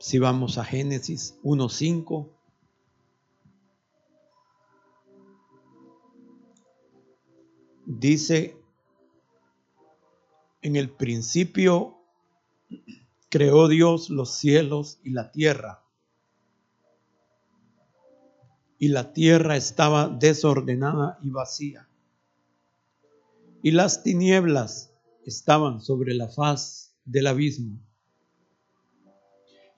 Si vamos a Génesis 1.5. Dice, en el principio creó Dios los cielos y la tierra. Y la tierra estaba desordenada y vacía. Y las tinieblas estaban sobre la faz del abismo.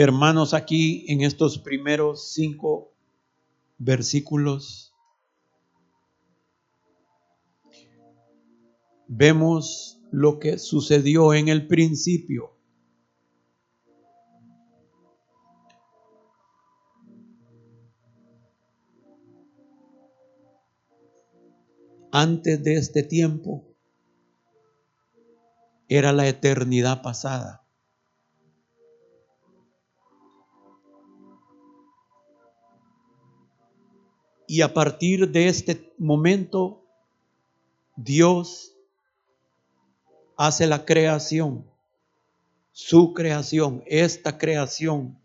Hermanos, aquí en estos primeros cinco versículos vemos lo que sucedió en el principio. Antes de este tiempo era la eternidad pasada. Y a partir de este momento, Dios hace la creación, su creación, esta creación.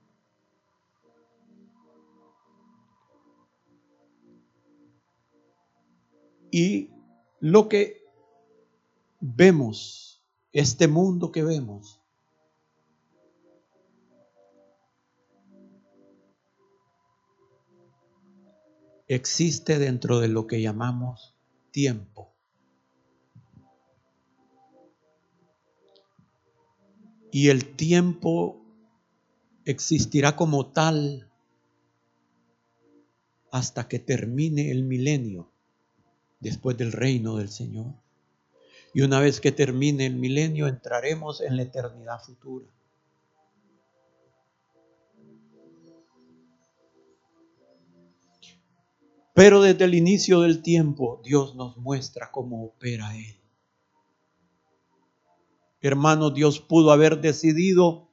Y lo que vemos, este mundo que vemos, existe dentro de lo que llamamos tiempo. Y el tiempo existirá como tal hasta que termine el milenio después del reino del Señor. Y una vez que termine el milenio entraremos en la eternidad futura. Pero desde el inicio del tiempo Dios nos muestra cómo opera Él. Hermano, Dios pudo haber decidido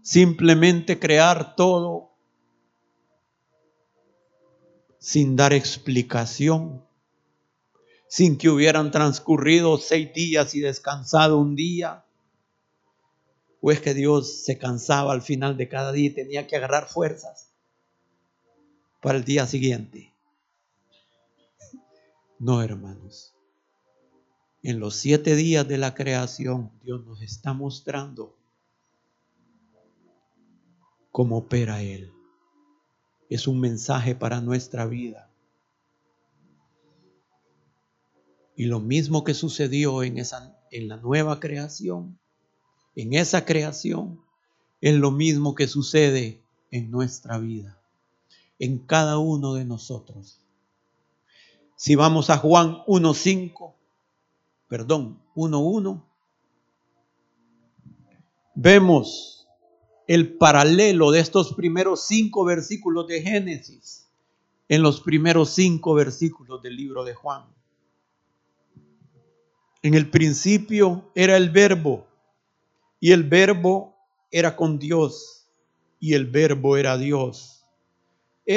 simplemente crear todo sin dar explicación, sin que hubieran transcurrido seis días y descansado un día. ¿O es que Dios se cansaba al final de cada día y tenía que agarrar fuerzas? Para el día siguiente. No, hermanos. En los siete días de la creación, Dios nos está mostrando cómo opera Él. Es un mensaje para nuestra vida. Y lo mismo que sucedió en, esa, en la nueva creación, en esa creación, es lo mismo que sucede en nuestra vida en cada uno de nosotros. Si vamos a Juan 1.5, perdón, 1.1, vemos el paralelo de estos primeros cinco versículos de Génesis en los primeros cinco versículos del libro de Juan. En el principio era el verbo y el verbo era con Dios y el verbo era Dios.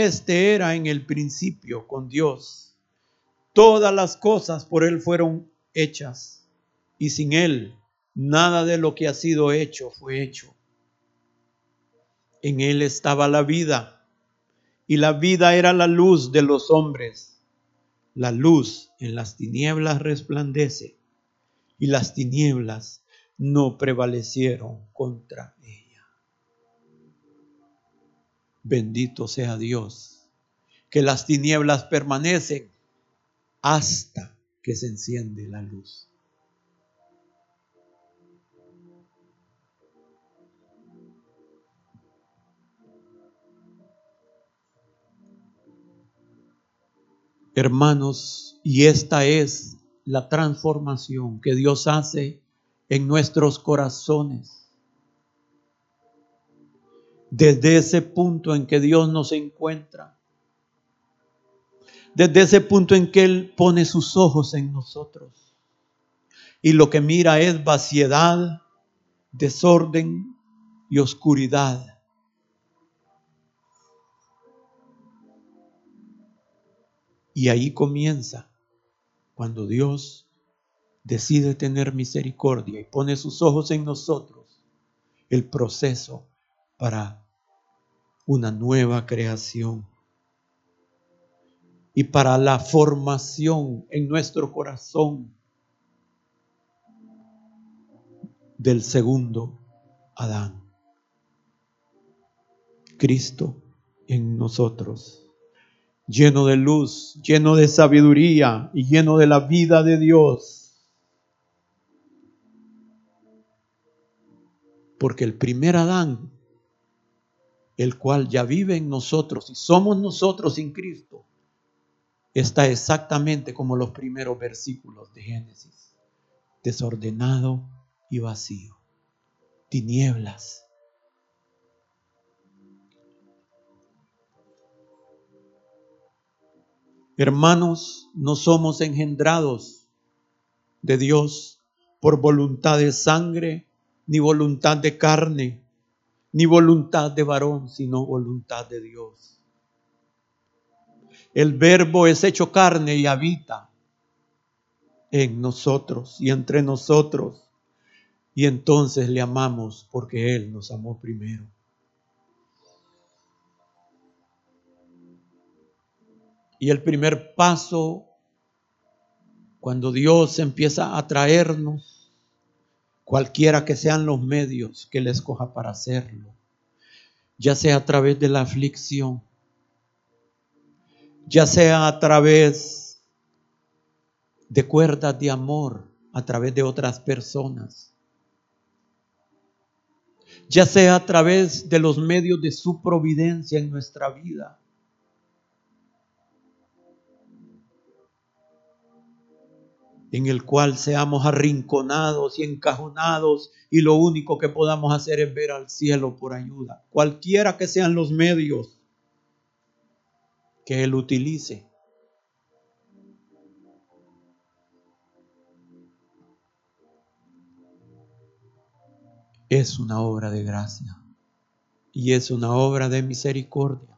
Este era en el principio con Dios. Todas las cosas por Él fueron hechas y sin Él nada de lo que ha sido hecho fue hecho. En Él estaba la vida y la vida era la luz de los hombres. La luz en las tinieblas resplandece y las tinieblas no prevalecieron contra ella. Bendito sea Dios, que las tinieblas permanecen hasta que se enciende la luz. Hermanos, y esta es la transformación que Dios hace en nuestros corazones. Desde ese punto en que Dios nos encuentra, desde ese punto en que Él pone sus ojos en nosotros y lo que mira es vaciedad, desorden y oscuridad. Y ahí comienza cuando Dios decide tener misericordia y pone sus ojos en nosotros, el proceso para una nueva creación y para la formación en nuestro corazón del segundo Adán. Cristo en nosotros, lleno de luz, lleno de sabiduría y lleno de la vida de Dios. Porque el primer Adán, el cual ya vive en nosotros y somos nosotros sin Cristo, está exactamente como los primeros versículos de Génesis, desordenado y vacío, tinieblas. Hermanos, no somos engendrados de Dios por voluntad de sangre, ni voluntad de carne, ni voluntad de varón, sino voluntad de Dios. El verbo es hecho carne y habita en nosotros y entre nosotros. Y entonces le amamos porque Él nos amó primero. Y el primer paso, cuando Dios empieza a traernos, cualquiera que sean los medios que Él escoja para hacerlo, ya sea a través de la aflicción, ya sea a través de cuerdas de amor, a través de otras personas, ya sea a través de los medios de su providencia en nuestra vida. En el cual seamos arrinconados y encajonados y lo único que podamos hacer es ver al cielo por ayuda, cualquiera que sean los medios que Él utilice. Es una obra de gracia y es una obra de misericordia.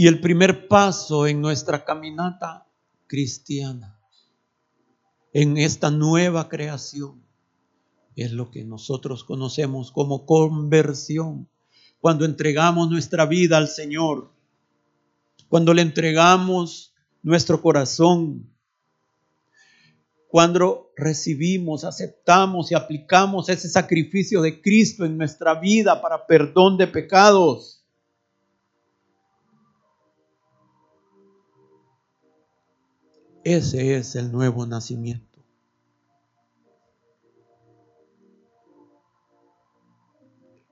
Y el primer paso en nuestra caminata cristiana, en esta nueva creación, es lo que nosotros conocemos como conversión cuando entregamos nuestra vida al Señor, cuando le entregamos nuestro corazón, cuando recibimos, aceptamos y aplicamos ese sacrificio de Cristo en nuestra vida para perdón de pecados. Ese es el nuevo nacimiento.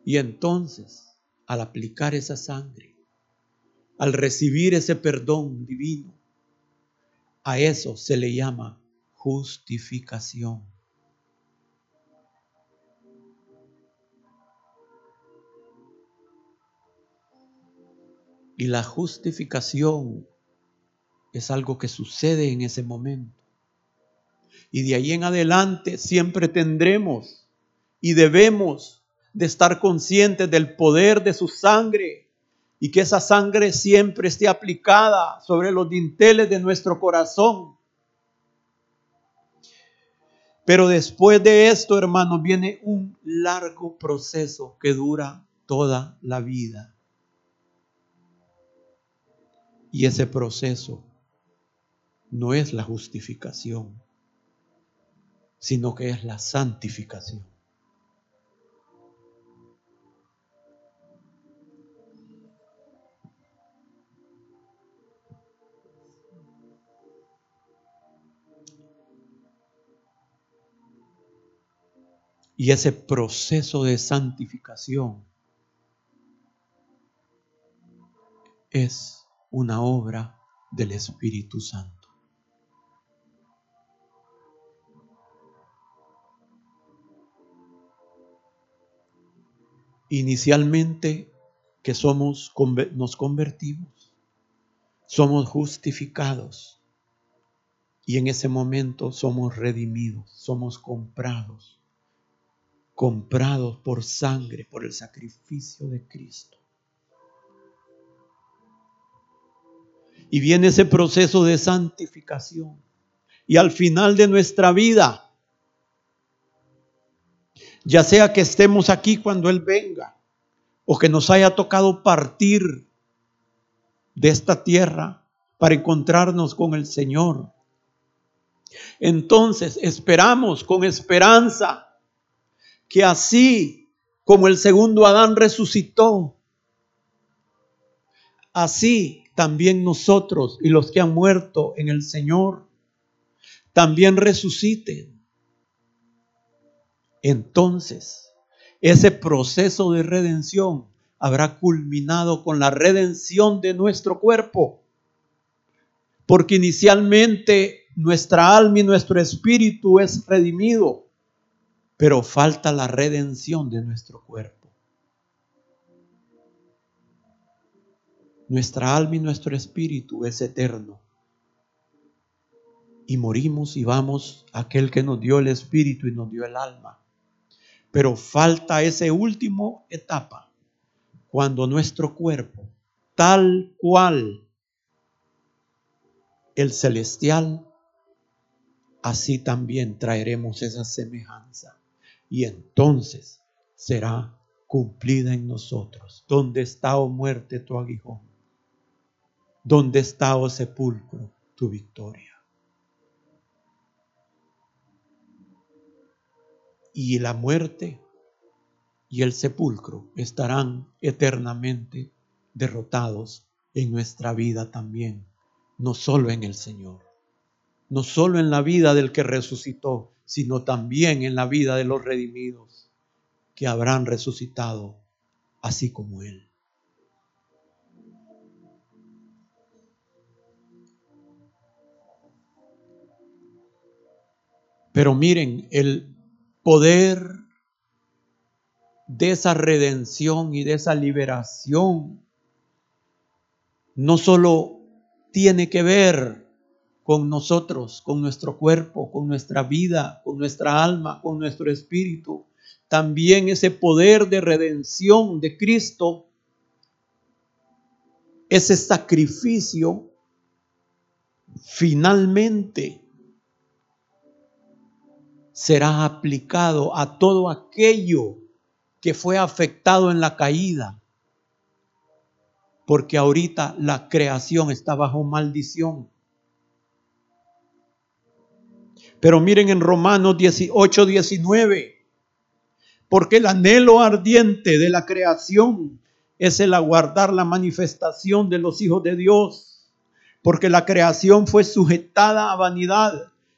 Y entonces al aplicar esa sangre, al recibir ese perdón divino, a eso se le llama justificación. Y la justificación es algo que sucede en ese momento. Y de ahí en adelante siempre tendremos y debemos de estar conscientes del poder de su sangre y que esa sangre siempre esté aplicada sobre los dinteles de nuestro corazón. Pero después de esto, hermanos, viene un largo proceso que dura toda la vida. Y ese proceso no es la justificación, sino que es la santificación. Y ese proceso de santificación es una obra del Espíritu Santo. Inicialmente que somos, nos convertimos, somos justificados y en ese momento somos redimidos, somos comprados, comprados por sangre, por el sacrificio de Cristo. Y viene ese proceso de santificación. Y al final de nuestra vida, ya sea que estemos aquí cuando Él venga o que nos haya tocado partir de esta tierra para encontrarnos con el Señor. Entonces esperamos con esperanza que así como el segundo Adán resucitó, así también nosotros y los que han muerto en el Señor también resuciten entonces ese proceso de redención habrá culminado con la redención de nuestro cuerpo. Porque inicialmente nuestra alma y nuestro espíritu es redimido, pero falta la redención de nuestro cuerpo. Nuestra alma y nuestro espíritu es eterno. Y morimos y vamos a aquel que nos dio el espíritu y nos dio el alma. Pero falta esa última etapa, cuando nuestro cuerpo, tal cual el celestial, así también traeremos esa semejanza. Y entonces será cumplida en nosotros. ¿Dónde está, oh muerte, tu aguijón? ¿Dónde está, oh sepulcro, tu victoria? Y la muerte y el sepulcro estarán eternamente derrotados en nuestra vida también, no solo en el Señor, no solo en la vida del que resucitó, sino también en la vida de los redimidos que habrán resucitado así como Él. Pero miren, el poder de esa redención y de esa liberación no solo tiene que ver con nosotros, con nuestro cuerpo, con nuestra vida, con nuestra alma, con nuestro espíritu. También ese poder de redención de Cristo, ese sacrificio, finalmente será aplicado a todo aquello que fue afectado en la caída. Porque ahorita la creación está bajo maldición. Pero miren en Romanos 18, 19. Porque el anhelo ardiente de la creación es el aguardar la manifestación de los hijos de Dios. Porque la creación fue sujetada a vanidad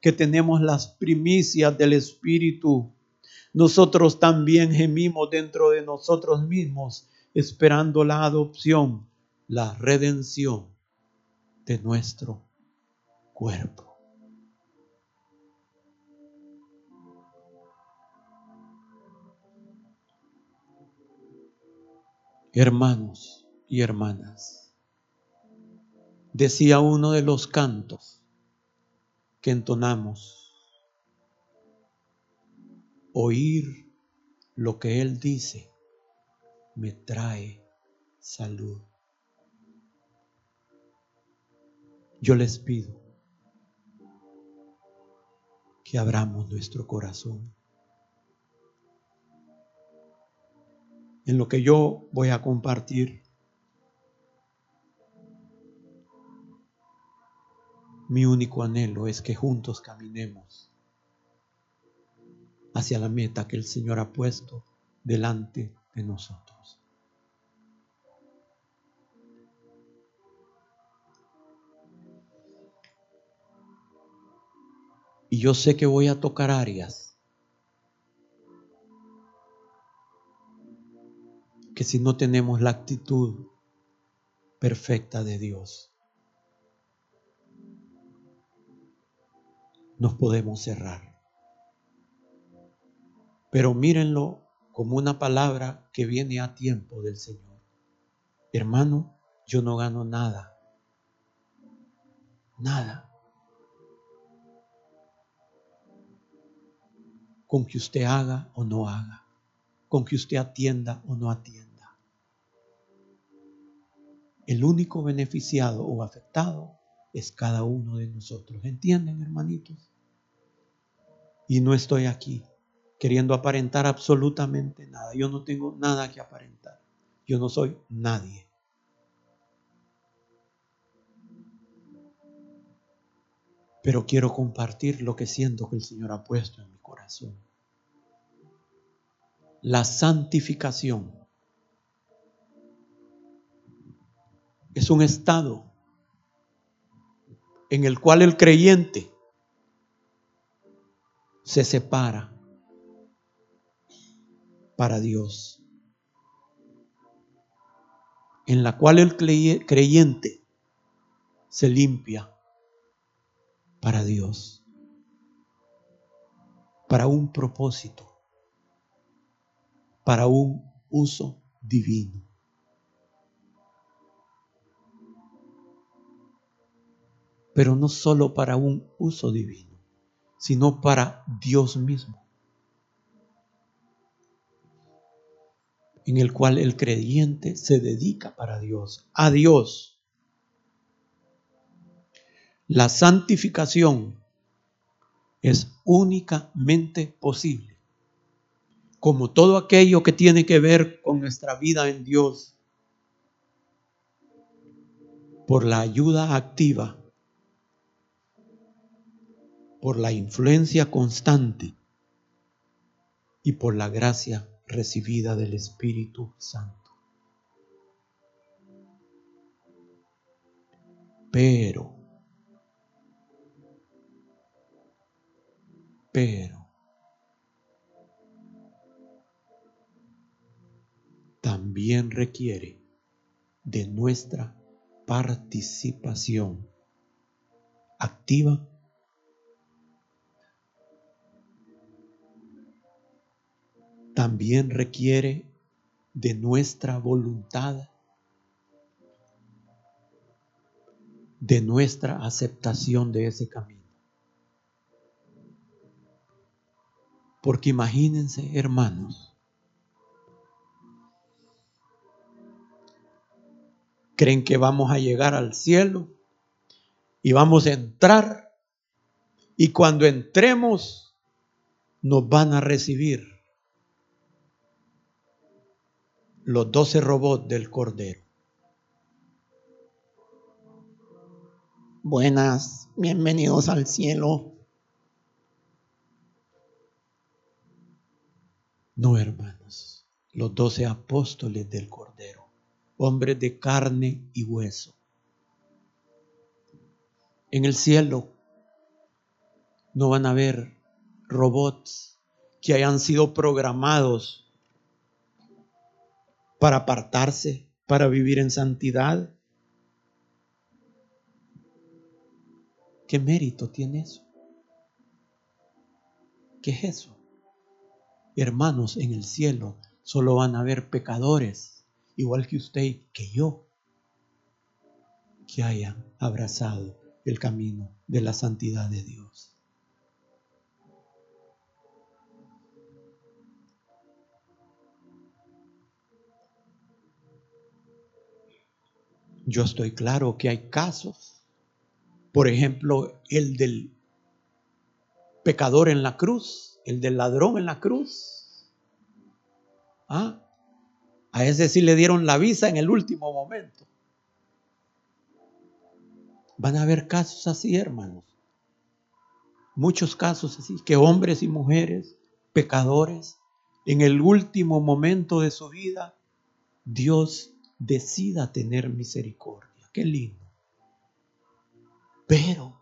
que tenemos las primicias del Espíritu, nosotros también gemimos dentro de nosotros mismos, esperando la adopción, la redención de nuestro cuerpo. Hermanos y hermanas, decía uno de los cantos, que entonamos. Oír lo que Él dice me trae salud. Yo les pido que abramos nuestro corazón. En lo que yo voy a compartir Mi único anhelo es que juntos caminemos hacia la meta que el Señor ha puesto delante de nosotros. Y yo sé que voy a tocar áreas que si no tenemos la actitud perfecta de Dios, nos podemos cerrar. Pero mírenlo como una palabra que viene a tiempo del Señor. Hermano, yo no gano nada. Nada. Con que usted haga o no haga. Con que usted atienda o no atienda. El único beneficiado o afectado es cada uno de nosotros. ¿Entienden, hermanitos? Y no estoy aquí queriendo aparentar absolutamente nada. Yo no tengo nada que aparentar. Yo no soy nadie. Pero quiero compartir lo que siento que el Señor ha puesto en mi corazón. La santificación es un estado en el cual el creyente se separa para Dios, en la cual el creyente se limpia para Dios, para un propósito, para un uso divino. Pero no solo para un uso divino, sino para Dios mismo. en el cual el creyente se dedica para Dios, a Dios. La santificación es únicamente posible, como todo aquello que tiene que ver con nuestra vida en Dios, por la ayuda activa, por la influencia constante y por la gracia recibida del Espíritu Santo. Pero, pero, también requiere de nuestra participación activa también requiere de nuestra voluntad, de nuestra aceptación de ese camino. Porque imagínense, hermanos, creen que vamos a llegar al cielo y vamos a entrar y cuando entremos nos van a recibir los doce robots del Cordero. Buenas, bienvenidos al cielo. No, hermanos, los doce apóstoles del Cordero, hombres de carne y hueso. En el cielo no van a haber robots que hayan sido programados para apartarse, para vivir en santidad. ¿Qué mérito tiene eso? ¿Qué es eso? Hermanos, en el cielo solo van a haber pecadores, igual que usted que yo, que hayan abrazado el camino de la santidad de Dios. Yo estoy claro que hay casos, por ejemplo, el del pecador en la cruz, el del ladrón en la cruz. ¿Ah? A ese sí le dieron la visa en el último momento. Van a haber casos así, hermanos. Muchos casos así, que hombres y mujeres, pecadores, en el último momento de su vida, Dios decida tener misericordia. Qué lindo. Pero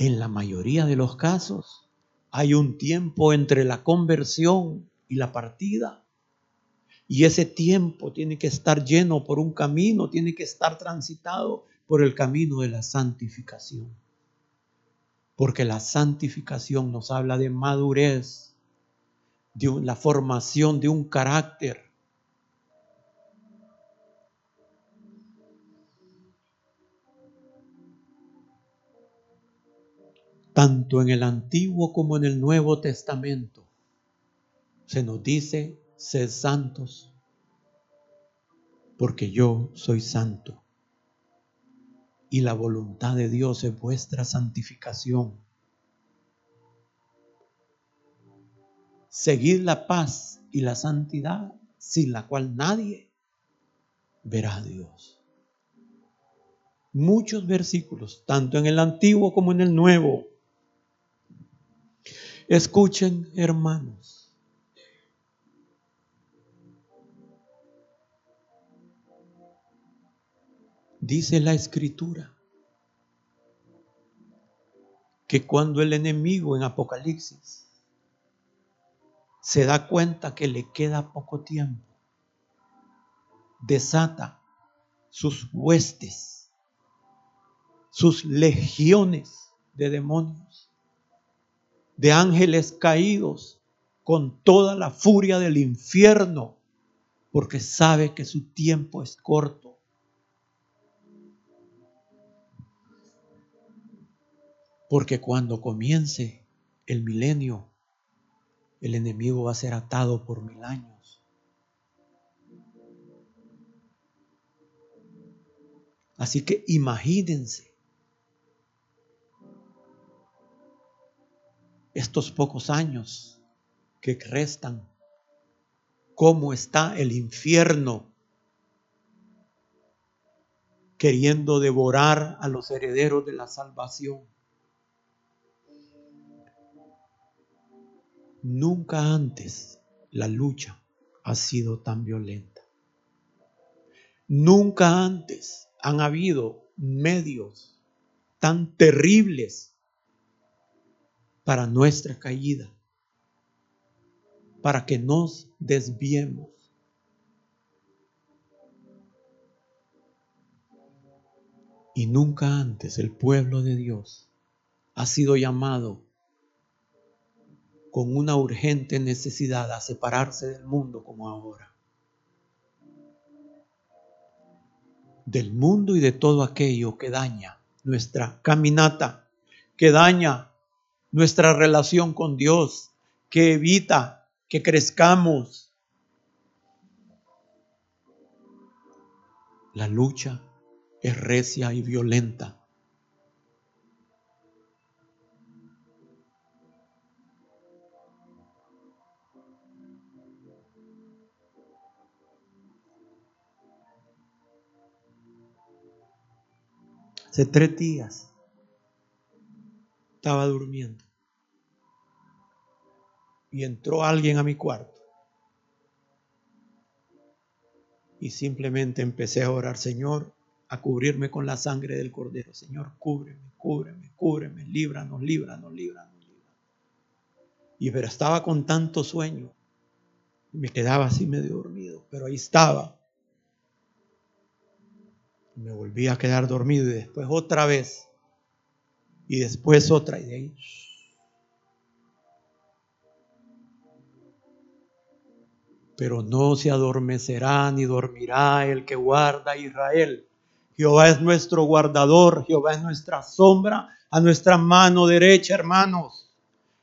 En la mayoría de los casos hay un tiempo entre la conversión y la partida. Y ese tiempo tiene que estar lleno por un camino, tiene que estar transitado por el camino de la santificación. Porque la santificación nos habla de madurez, de la formación de un carácter. Tanto en el Antiguo como en el Nuevo Testamento se nos dice, sed santos, porque yo soy santo. Y la voluntad de Dios es vuestra santificación. Seguid la paz y la santidad, sin la cual nadie verá a Dios. Muchos versículos, tanto en el Antiguo como en el Nuevo. Escuchen, hermanos Dice la escritura que cuando el enemigo en Apocalipsis se da cuenta que le queda poco tiempo, desata sus huestes, sus legiones de demonios, de ángeles caídos con toda la furia del infierno, porque sabe que su tiempo es corto. Porque cuando comience el milenio, el enemigo va a ser atado por mil años. Así que imagínense estos pocos años que restan, cómo está el infierno queriendo devorar a los herederos de la salvación. Nunca antes la lucha ha sido tan violenta. Nunca antes han habido medios tan terribles para nuestra caída, para que nos desviemos. Y nunca antes el pueblo de Dios ha sido llamado con una urgente necesidad a separarse del mundo como ahora. Del mundo y de todo aquello que daña nuestra caminata, que daña nuestra relación con Dios, que evita que crezcamos. La lucha es recia y violenta Tres días estaba durmiendo y entró alguien a mi cuarto. Y simplemente empecé a orar, Señor, a cubrirme con la sangre del Cordero. Señor, cúbreme, cúbreme, cúbreme, líbranos, líbranos, líbranos, líbranos. Y pero estaba con tanto sueño. Me quedaba así medio dormido, pero ahí estaba me volví a quedar dormido y después otra vez. Y después otra y de ahí. Pero no se adormecerá ni dormirá el que guarda a Israel. Jehová es nuestro guardador, Jehová es nuestra sombra a nuestra mano derecha, hermanos.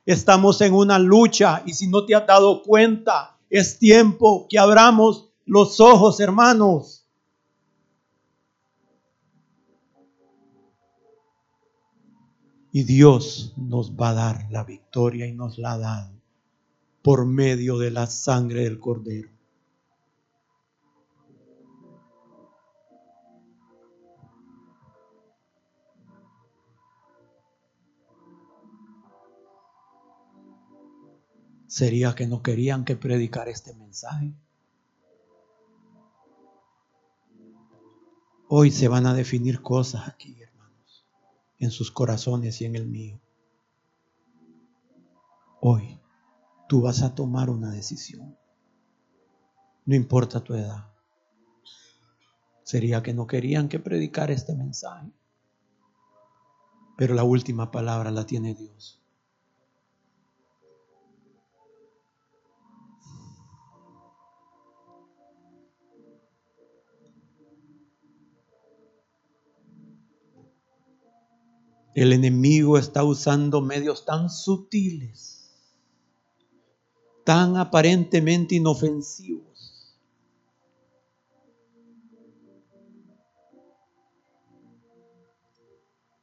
Estamos en una lucha y si no te has dado cuenta, es tiempo que abramos los ojos, hermanos. Y Dios nos va a dar la victoria y nos la ha dado por medio de la sangre del Cordero. ¿Sería que no querían que predicar este mensaje? Hoy se van a definir cosas aquí. En sus corazones y en el mío. Hoy tú vas a tomar una decisión. No importa tu edad. Sería que no querían que predicara este mensaje. Pero la última palabra la tiene Dios. El enemigo está usando medios tan sutiles, tan aparentemente inofensivos,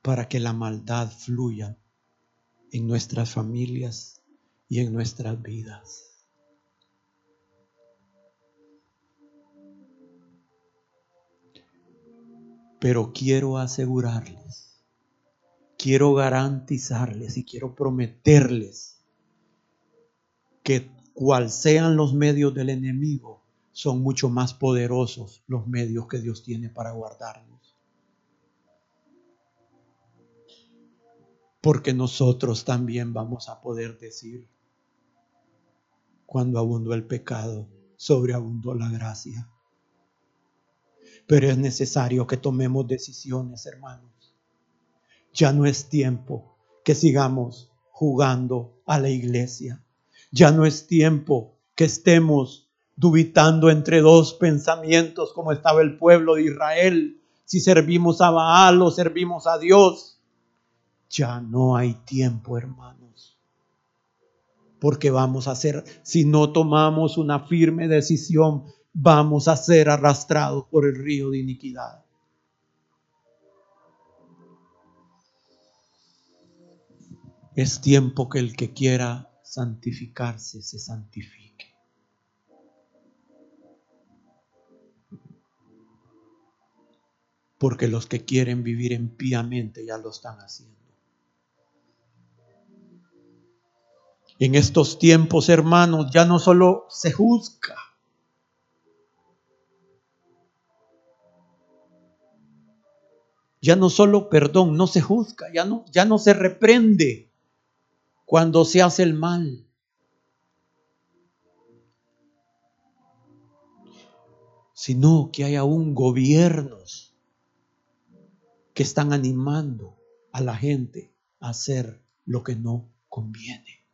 para que la maldad fluya en nuestras familias y en nuestras vidas. Pero quiero asegurarles quiero garantizarles y quiero prometerles que cual sean los medios del enemigo, son mucho más poderosos los medios que Dios tiene para guardarnos. Porque nosotros también vamos a poder decir, cuando abundó el pecado, sobreabundó la gracia. Pero es necesario que tomemos decisiones, hermanos ya no es tiempo que sigamos jugando a la iglesia. Ya no es tiempo que estemos dubitando entre dos pensamientos como estaba el pueblo de Israel, si servimos a Baal o servimos a Dios. Ya no hay tiempo, hermanos. Porque vamos a ser, si no tomamos una firme decisión, vamos a ser arrastrados por el río de iniquidad. Es tiempo que el que quiera santificarse se santifique. Porque los que quieren vivir impíamente ya lo están haciendo. En estos tiempos, hermanos, ya no solo se juzga, ya no solo perdón, no se juzga, ya no, ya no se reprende cuando se hace el mal. Sino que hay aún gobiernos que están animando a la gente a hacer lo que no conviene.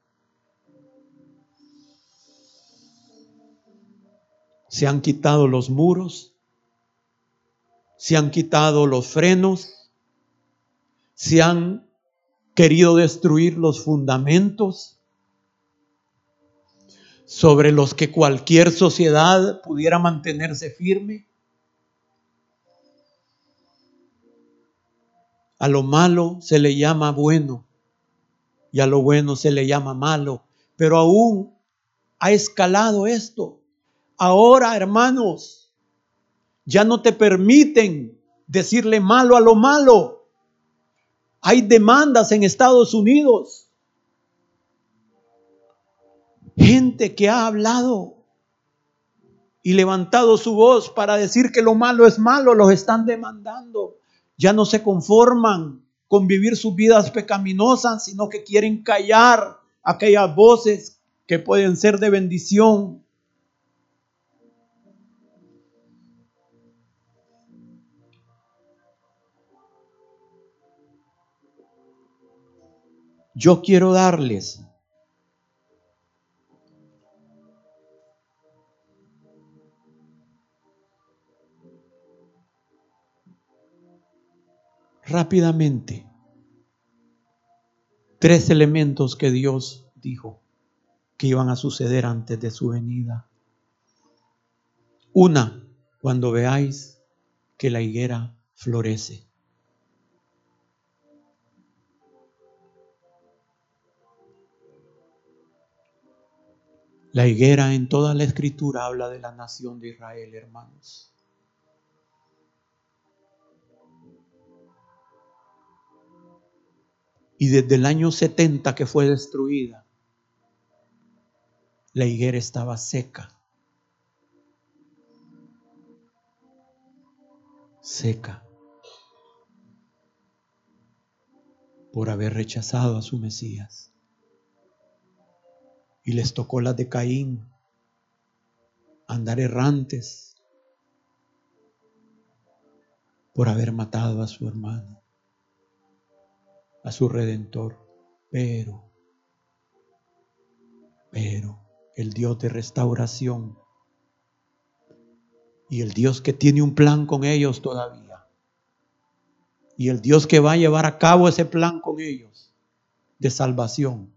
Se han quitado los muros, se han quitado los frenos, se han querido destruir los fundamentos sobre los que cualquier sociedad pudiera mantenerse firme. A lo malo se le llama bueno y a lo bueno se le llama malo, pero aún ha escalado esto. Ahora, hermanos, ya no te permiten decirle malo a lo malo. Hay demandas en Estados Unidos. Gente que ha hablado y levantado su voz para decir que lo malo es malo, los están demandando. Ya no se conforman con vivir sus vidas pecaminosas, sino que quieren callar aquellas voces que pueden ser de bendición. Yo quiero darles rápidamente tres elementos que Dios dijo que iban a suceder antes de su venida. Una, cuando veáis que la higuera florece. La higuera en toda la escritura habla de la nación de Israel, hermanos. Y desde el año 70 que fue destruida, la higuera estaba seca. Seca. por haber rechazado a su Mesías. Y les tocó la de Caín, andar errantes por haber matado a su hermano, a su redentor. Pero, pero el Dios de restauración y el Dios que tiene un plan con ellos todavía. Y el Dios que va a llevar a cabo ese plan con ellos de salvación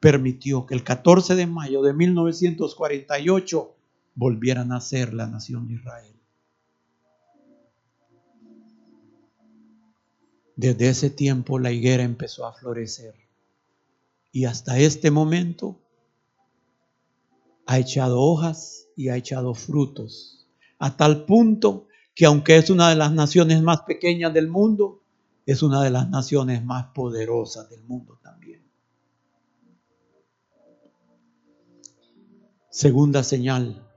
permitió que el 14 de mayo de 1948 volviera a nacer la nación de Israel. Desde ese tiempo la higuera empezó a florecer y hasta este momento ha echado hojas y ha echado frutos, a tal punto que aunque es una de las naciones más pequeñas del mundo, es una de las naciones más poderosas del mundo Segunda señal,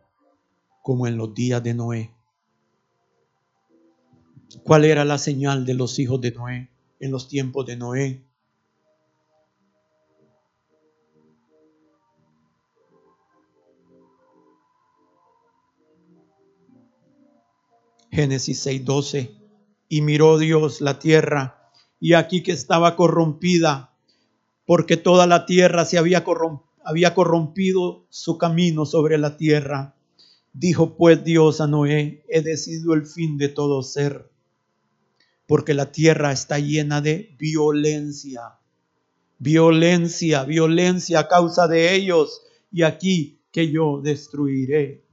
como en los días de Noé. ¿Cuál era la señal de los hijos de Noé en los tiempos de Noé? Génesis 6:12. Y miró Dios la tierra, y aquí que estaba corrompida, porque toda la tierra se había, había corrompido su camino sobre la tierra. Dijo pues Dios a Noé, he decidido el fin de todo ser, porque la tierra está llena de violencia, violencia, violencia a causa de ellos, y aquí que yo destruiré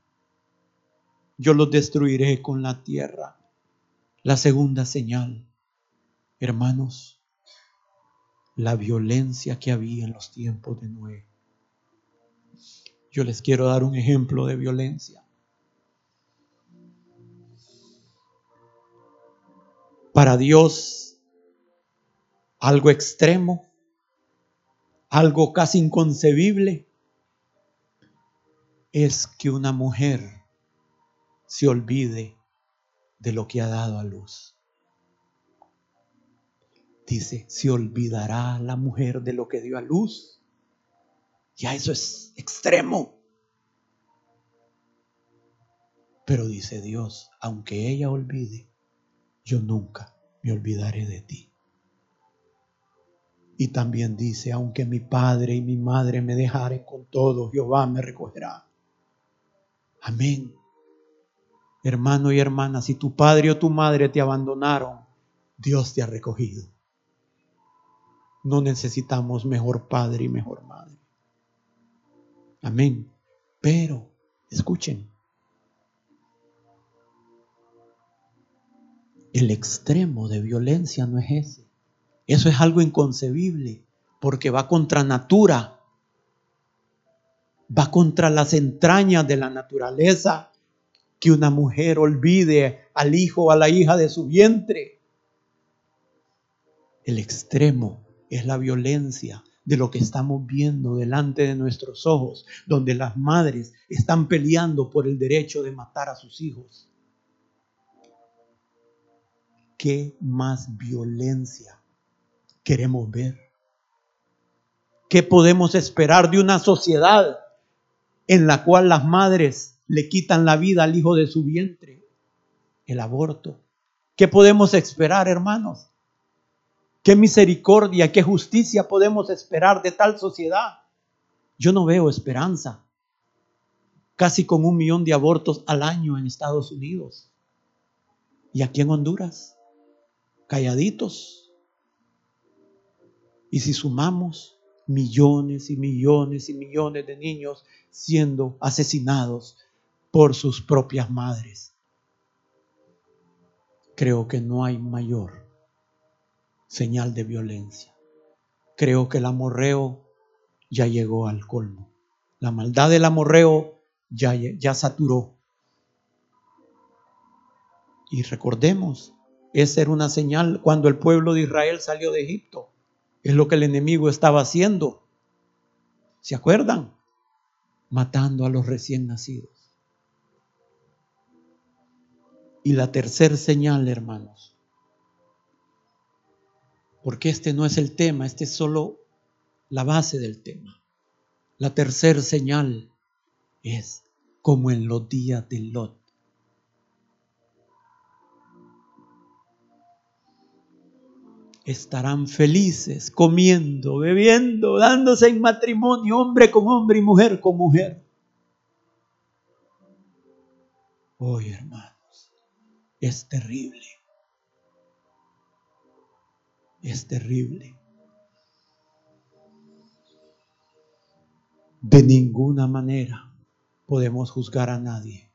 yo los destruiré con la tierra. La segunda señal, hermanos, la violencia que había en los tiempos de Noé. Yo les quiero dar un ejemplo de violencia. Para Dios, algo extremo, algo casi inconcebible, es que una mujer se olvide de lo que ha dado a luz. Dice, se olvidará la mujer de lo que dio a luz. Ya eso es extremo. Pero dice Dios, aunque ella olvide, yo nunca me olvidaré de ti. Y también dice, aunque mi padre y mi madre me dejaren con todo, Jehová me recogerá. Amén. Hermano y hermana, si tu padre o tu madre te abandonaron, Dios te ha recogido. No necesitamos mejor padre y mejor madre. Amén. Pero, escuchen, el extremo de violencia no es ese. Eso es algo inconcebible porque va contra natura, va contra las entrañas de la naturaleza que una mujer olvide al hijo o a la hija de su vientre. El extremo es la violencia de lo que estamos viendo delante de nuestros ojos, donde las madres están peleando por el derecho de matar a sus hijos. ¿Qué más violencia queremos ver? ¿Qué podemos esperar de una sociedad en la cual las madres le quitan la vida al hijo de su vientre, el aborto. ¿Qué podemos esperar, hermanos? ¿Qué misericordia, qué justicia podemos esperar de tal sociedad? Yo no veo esperanza. Casi con un millón de abortos al año en Estados Unidos. Y aquí en Honduras, calladitos. Y si sumamos millones y millones y millones de niños siendo asesinados por sus propias madres. Creo que no hay mayor señal de violencia. Creo que el amorreo ya llegó al colmo. La maldad del amorreo ya, ya saturó. Y recordemos, esa era una señal cuando el pueblo de Israel salió de Egipto. Es lo que el enemigo estaba haciendo. ¿Se acuerdan? Matando a los recién nacidos. Y la tercera señal, hermanos, Porque este no es el tema, este es solo la base del tema. La tercera señal es como en los días de Lot. Estarán felices comiendo, bebiendo, dándose en matrimonio, hombre con hombre y mujer con mujer. Hoy, hermanos, es terrible. Es terrible. De ninguna manera podemos juzgar a nadie.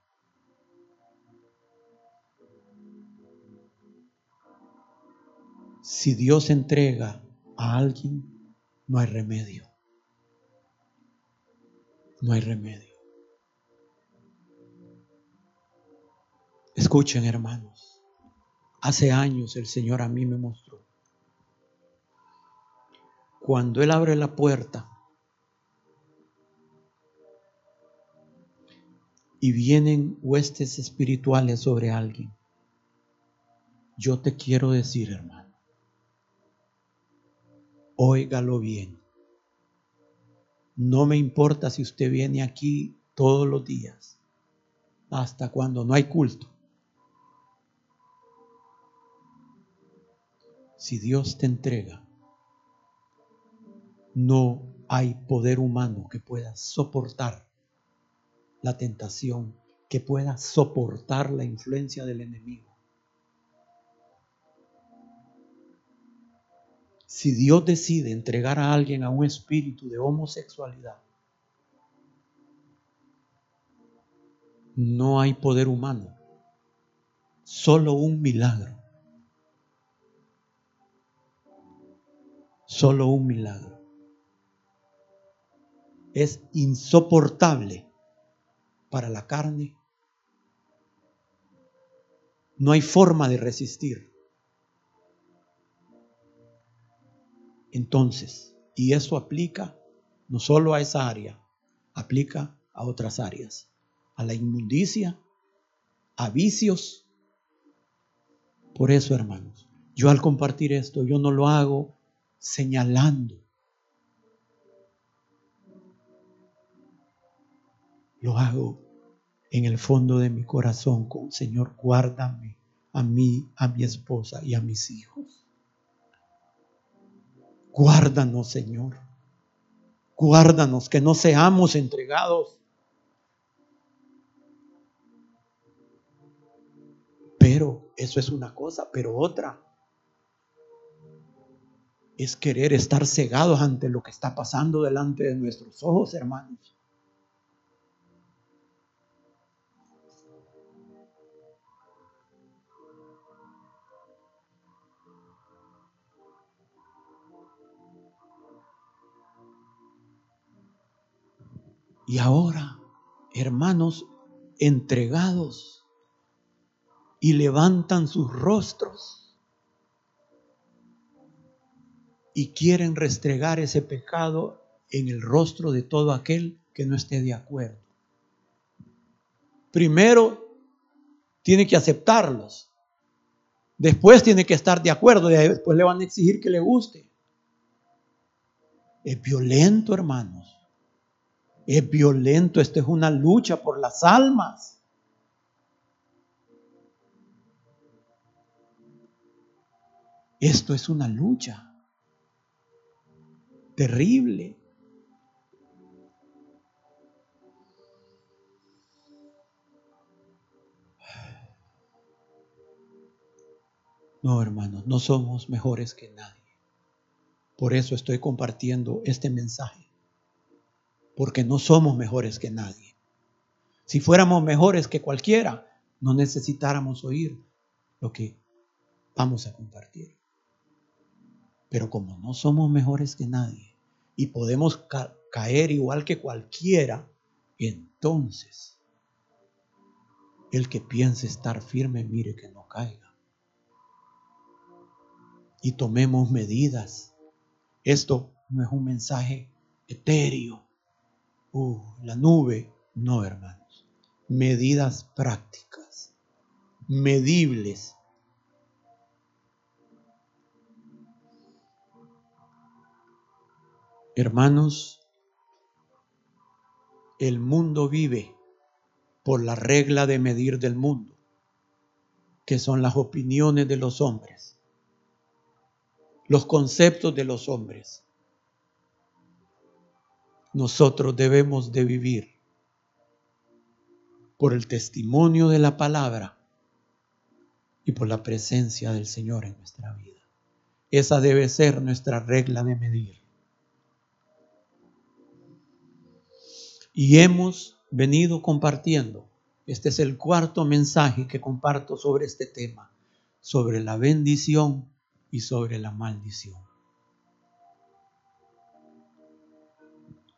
Si Dios entrega a alguien, no hay remedio. No hay remedio. Escuchen, hermanos. Hace años el Señor a mí me mostró. Cuando Él abre la puerta y vienen huestes espirituales sobre alguien, yo te quiero decir, hermano, óigalo bien. No me importa si usted viene aquí todos los días, hasta cuando no hay culto. Si Dios te entrega, no hay poder humano que pueda soportar la tentación, que pueda soportar la influencia del enemigo. Si Dios decide entregar a alguien a un espíritu de homosexualidad, no hay poder humano, solo un milagro. Solo un milagro. Es insoportable para la carne. No hay forma de resistir. Entonces, y eso aplica no solo a esa área, aplica a otras áreas, a la inmundicia, a vicios. Por eso, hermanos, yo al compartir esto, yo no lo hago señalando lo hago en el fondo de mi corazón con Señor, guárdame a mí, a mi esposa y a mis hijos. Guárdanos, Señor. Guárdanos, que no seamos entregados. Pero eso es una cosa, pero otra es querer estar cegados ante lo que está pasando delante de nuestros ojos, hermanos. Y ahora, hermanos, entregados y levantan sus rostros y quieren restregar ese pecado en el rostro de todo aquel que no esté de acuerdo. Primero, tiene que aceptarlos. Después tiene que estar de acuerdo. Después le van a exigir que le guste. Es violento, hermanos. Es violento, esto es una lucha por las almas. Esto es una lucha terrible. No, hermanos, no somos mejores que nadie. Por eso estoy compartiendo este mensaje porque no somos mejores que nadie. Si fuéramos mejores que cualquiera, no necesitáramos oír lo que vamos a compartir. Pero como no somos mejores que nadie y podemos caer igual que cualquiera, entonces el que piense estar firme, mire que no caiga. Y tomemos medidas. Esto no es un mensaje etéreo Uh, la nube, no hermanos. Medidas prácticas, medibles. Hermanos, el mundo vive por la regla de medir del mundo, que son las opiniones de los hombres, los conceptos de los hombres. Nosotros debemos de vivir por el testimonio de la palabra y por la presencia del Señor en nuestra vida. Esa debe ser nuestra regla de medir. Y hemos venido compartiendo. Este es el cuarto mensaje que comparto sobre este tema, sobre la bendición y sobre la maldición.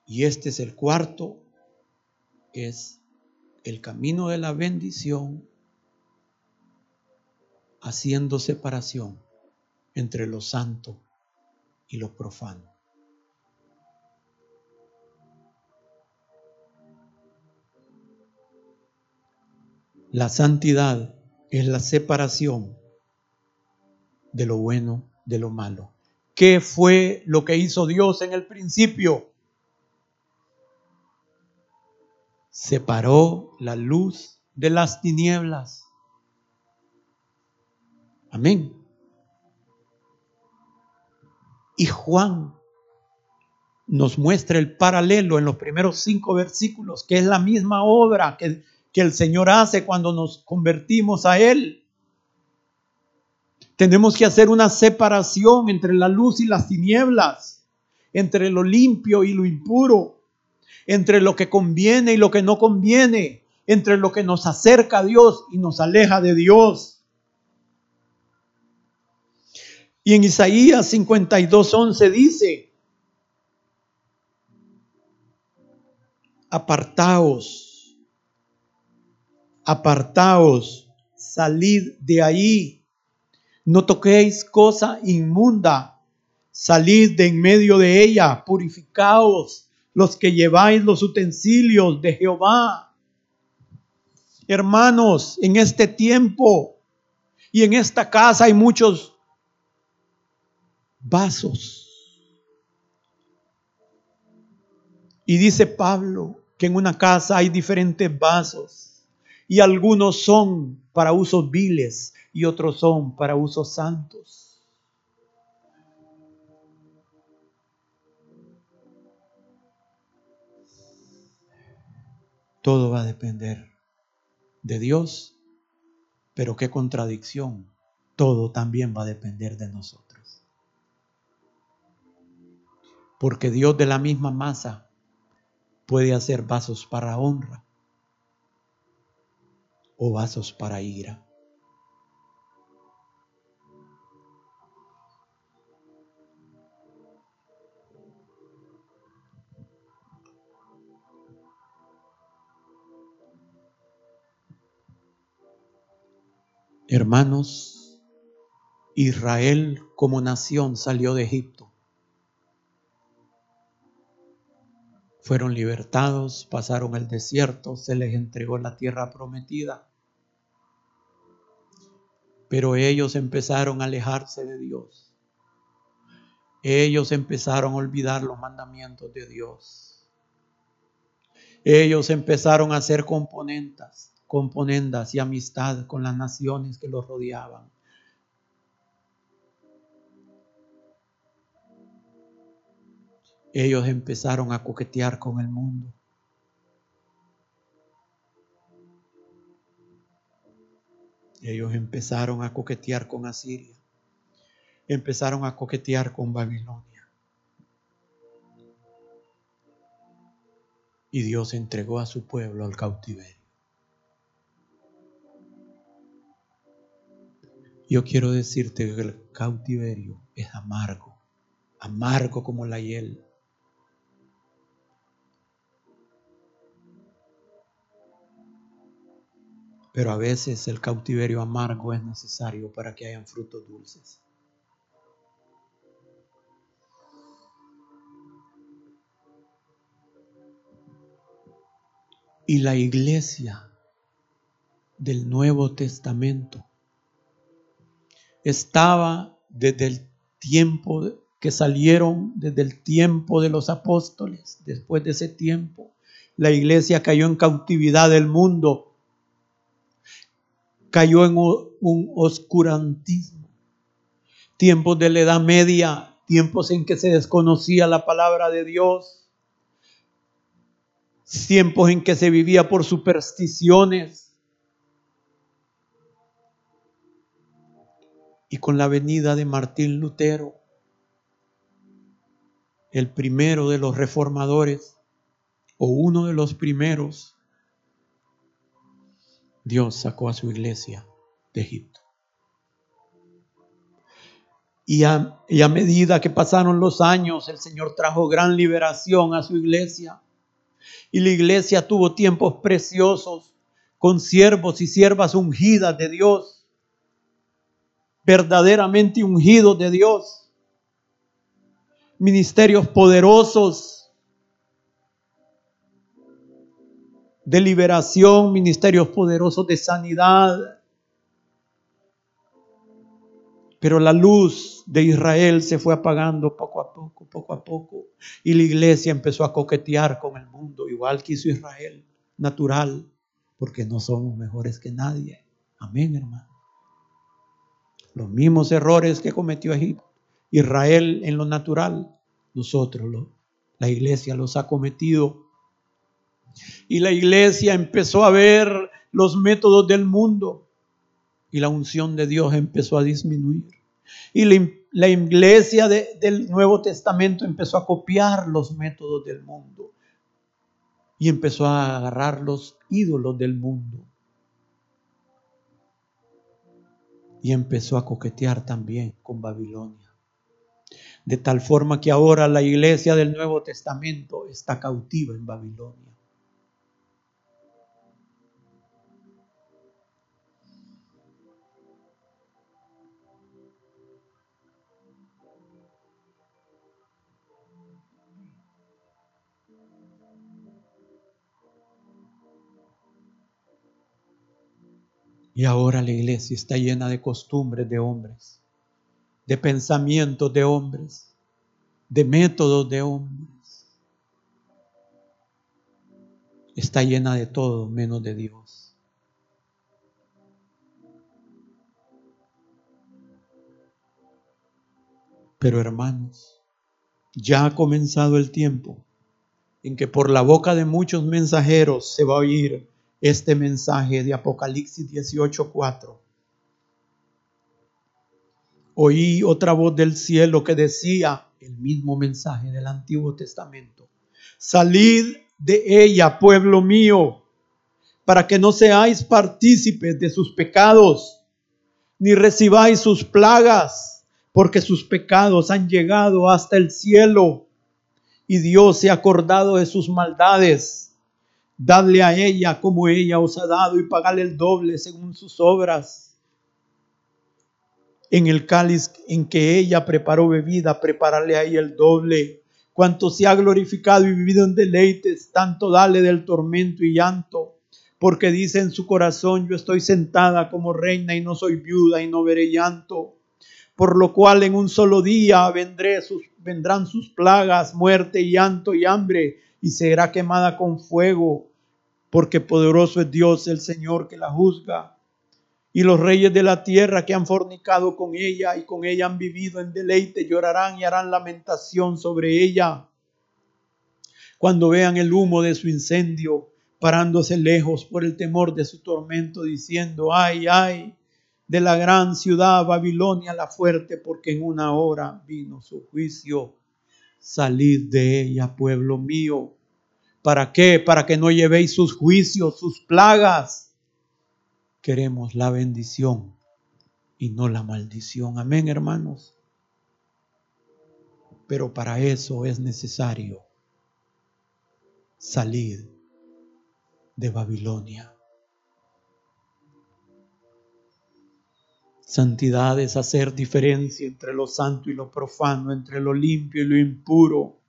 Y este es el cuarto, es el camino de la bendición haciendo separación entre lo santo y lo profano. La santidad es la separación de lo bueno de lo malo. ¿Qué fue lo que hizo Dios en el principio? Separó la luz de las tinieblas. Amén. Y Juan nos muestra el paralelo en los primeros cinco versículos, que es la misma obra que que el Señor hace cuando nos convertimos a Él. Tenemos que hacer una separación entre la luz y las tinieblas, entre lo limpio y lo impuro, entre lo que conviene y lo que no conviene, entre lo que nos acerca a Dios y nos aleja de Dios. Y en Isaías 52:11 dice, apartaos apartaos, salid de ahí, no toquéis cosa inmunda, salid de en medio de ella, purificaos los que lleváis los utensilios de Jehová. Hermanos, en este tiempo y en esta casa hay muchos vasos. Y dice Pablo que en una casa hay diferentes vasos y algunos son para usos viles y otros son para usos santos. Todo va a depender de Dios, pero qué contradicción. Todo también va a depender de nosotros. Porque Dios de la misma masa puede hacer vasos para honra o vasos para ira. Hermanos, Israel como nación salió de Egipto. fueron libertados, pasaron el desierto, se les entregó la tierra prometida. Pero ellos empezaron a alejarse de Dios. Ellos empezaron a olvidar los mandamientos de Dios. Ellos empezaron a hacer componentas, componendas y amistad con las naciones que los rodeaban. ellos empezaron a coquetear con el mundo. Ellos empezaron a coquetear con Asiria. Empezaron a coquetear con Babilonia. Y Dios entregó a su pueblo al cautiverio. Yo quiero decirte que el cautiverio es amargo, amargo como la hiel. Pero a veces el cautiverio amargo es necesario para que hayan frutos dulces. Y la iglesia del Nuevo Testamento estaba desde el tiempo que salieron desde el tiempo de los apóstoles. Después de ese tiempo, la iglesia cayó en cautividad del mundo, cayó en un oscurantismo. Tiempos de la Edad Media, tiempos en que se desconocía la palabra de Dios, tiempos en que se vivía por supersticiones. Y con la venida de Martín Lutero, el primero de los reformadores, o uno de los primeros, Dios sacó a su iglesia de Egipto. Y a, y a, medida que pasaron los años, el Señor trajo gran liberación a su iglesia. Y la iglesia tuvo tiempos preciosos con siervos y siervas ungidas de Dios, verdaderamente ungidos de Dios, ministerios poderosos de liberación, ministerios poderosos de sanidad. Pero la luz de Israel se fue apagando poco a poco, poco a poco. Y la iglesia empezó a coquetear con el mundo, igual que hizo Israel, natural, porque no somos mejores que nadie. Amén, hermano. Los mismos errores que cometió Israel en lo natural, nosotros, la iglesia los ha cometido y la iglesia empezó a ver los métodos del mundo y la unción de Dios empezó a disminuir. Y la, iglesia del Nuevo Testamento empezó a copiar los métodos del mundo y empezó a agarrar los ídolos del mundo. Y empezó a coquetear también con Babilonia. De tal forma que ahora la iglesia del Nuevo Testamento está cautiva en Babilonia. Y ahora la iglesia está llena de costumbres de hombres, de pensamientos de hombres, de métodos de hombres. Está llena de todo menos de Dios. Pero hermanos, ya ha comenzado el tiempo en que por la boca de muchos mensajeros se va a oír este mensaje de Apocalipsis 18:4. Oí otra voz del cielo que decía el mismo mensaje del Antiguo Testamento. Salid de ella, pueblo mío, para que no seáis partícipes de sus pecados, ni recibáis sus plagas, porque sus pecados han llegado hasta el cielo, y Dios se ha acordado de sus maldades Dadle a ella como ella os ha dado y pagarle el doble según sus obras. En el cáliz en que ella preparó bebida, prepararle a ella el doble. Cuanto se ha glorificado y vivido en deleites, tanto dale del tormento y llanto. Porque dice en su corazón, yo estoy sentada como reina y no soy viuda y no veré llanto. Por lo cual en un solo día vendré vendrán sus plagas, muerte, llanto y hambre y será quemada con fuego, porque poderoso es Dios el Señor que la juzga. Y los reyes de la tierra que han fornicado con ella y con ella han vivido en deleite llorarán y harán lamentación sobre ella. Cuando vean el humo de su incendio, parándose lejos por el temor de su tormento, diciendo, ay, ay, de la gran ciudad Babilonia la fuerte, porque en una hora vino su juicio. Salid de ella, pueblo mío, ¿Para qué? Para que no llevéis sus juicios, sus plagas. Queremos la bendición y no la maldición. Amén, hermanos. Pero para eso es necesario salir de Babilonia. Santidad es hacer diferencia entre lo santo y lo profano, entre lo limpio y lo impuro.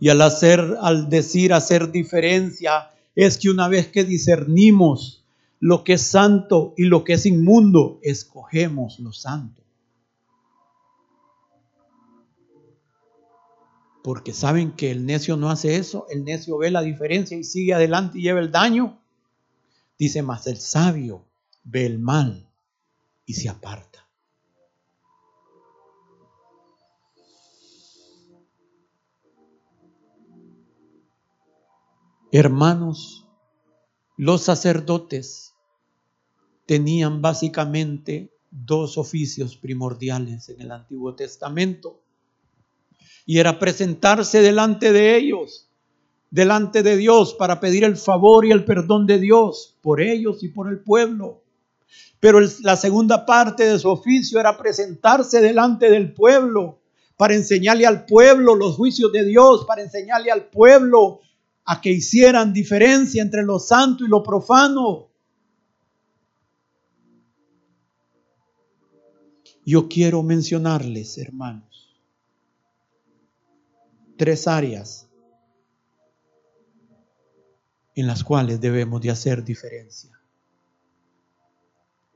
Y al hacer, al decir hacer diferencia, es que una vez que discernimos lo que es santo y lo que es inmundo, escogemos lo santo. Porque saben que el necio no hace eso, el necio ve la diferencia y sigue adelante y lleva el daño. Dice más, el sabio ve el mal y se aparta. Hermanos, los sacerdotes tenían básicamente dos oficios primordiales en el Antiguo Testamento. Y era presentarse delante de ellos, delante de Dios, para pedir el favor y el perdón de Dios por ellos y por el pueblo. Pero la segunda parte de su oficio era presentarse delante del pueblo para enseñarle al pueblo los juicios de Dios, para enseñarle al pueblo a que hicieran diferencia entre lo santo y lo profano. Yo quiero mencionarles, hermanos, tres áreas en las cuales debemos de hacer diferencia.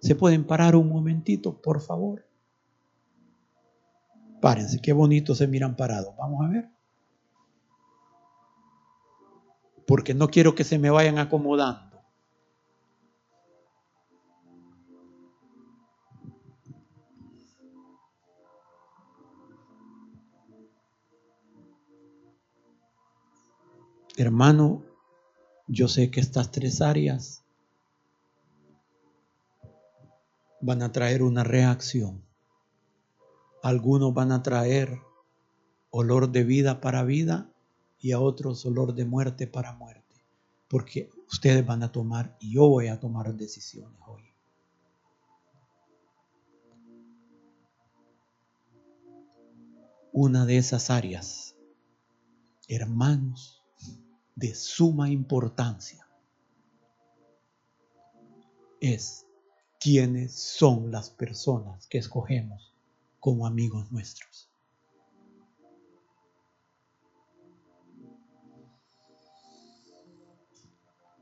¿Se pueden parar un momentito, por favor? Párense, qué bonito se miran parados. Vamos a ver. Porque no quiero que se me vayan acomodando. Hermano, yo sé que estas tres áreas van a traer una reacción. Algunos van a traer olor de vida para vida y a otros olor de muerte para muerte. Porque ustedes van a tomar y yo voy a tomar decisiones hoy. Una de esas áreas, hermanos, de suma importancia, es quiénes son las personas que escogemos como amigos nuestros.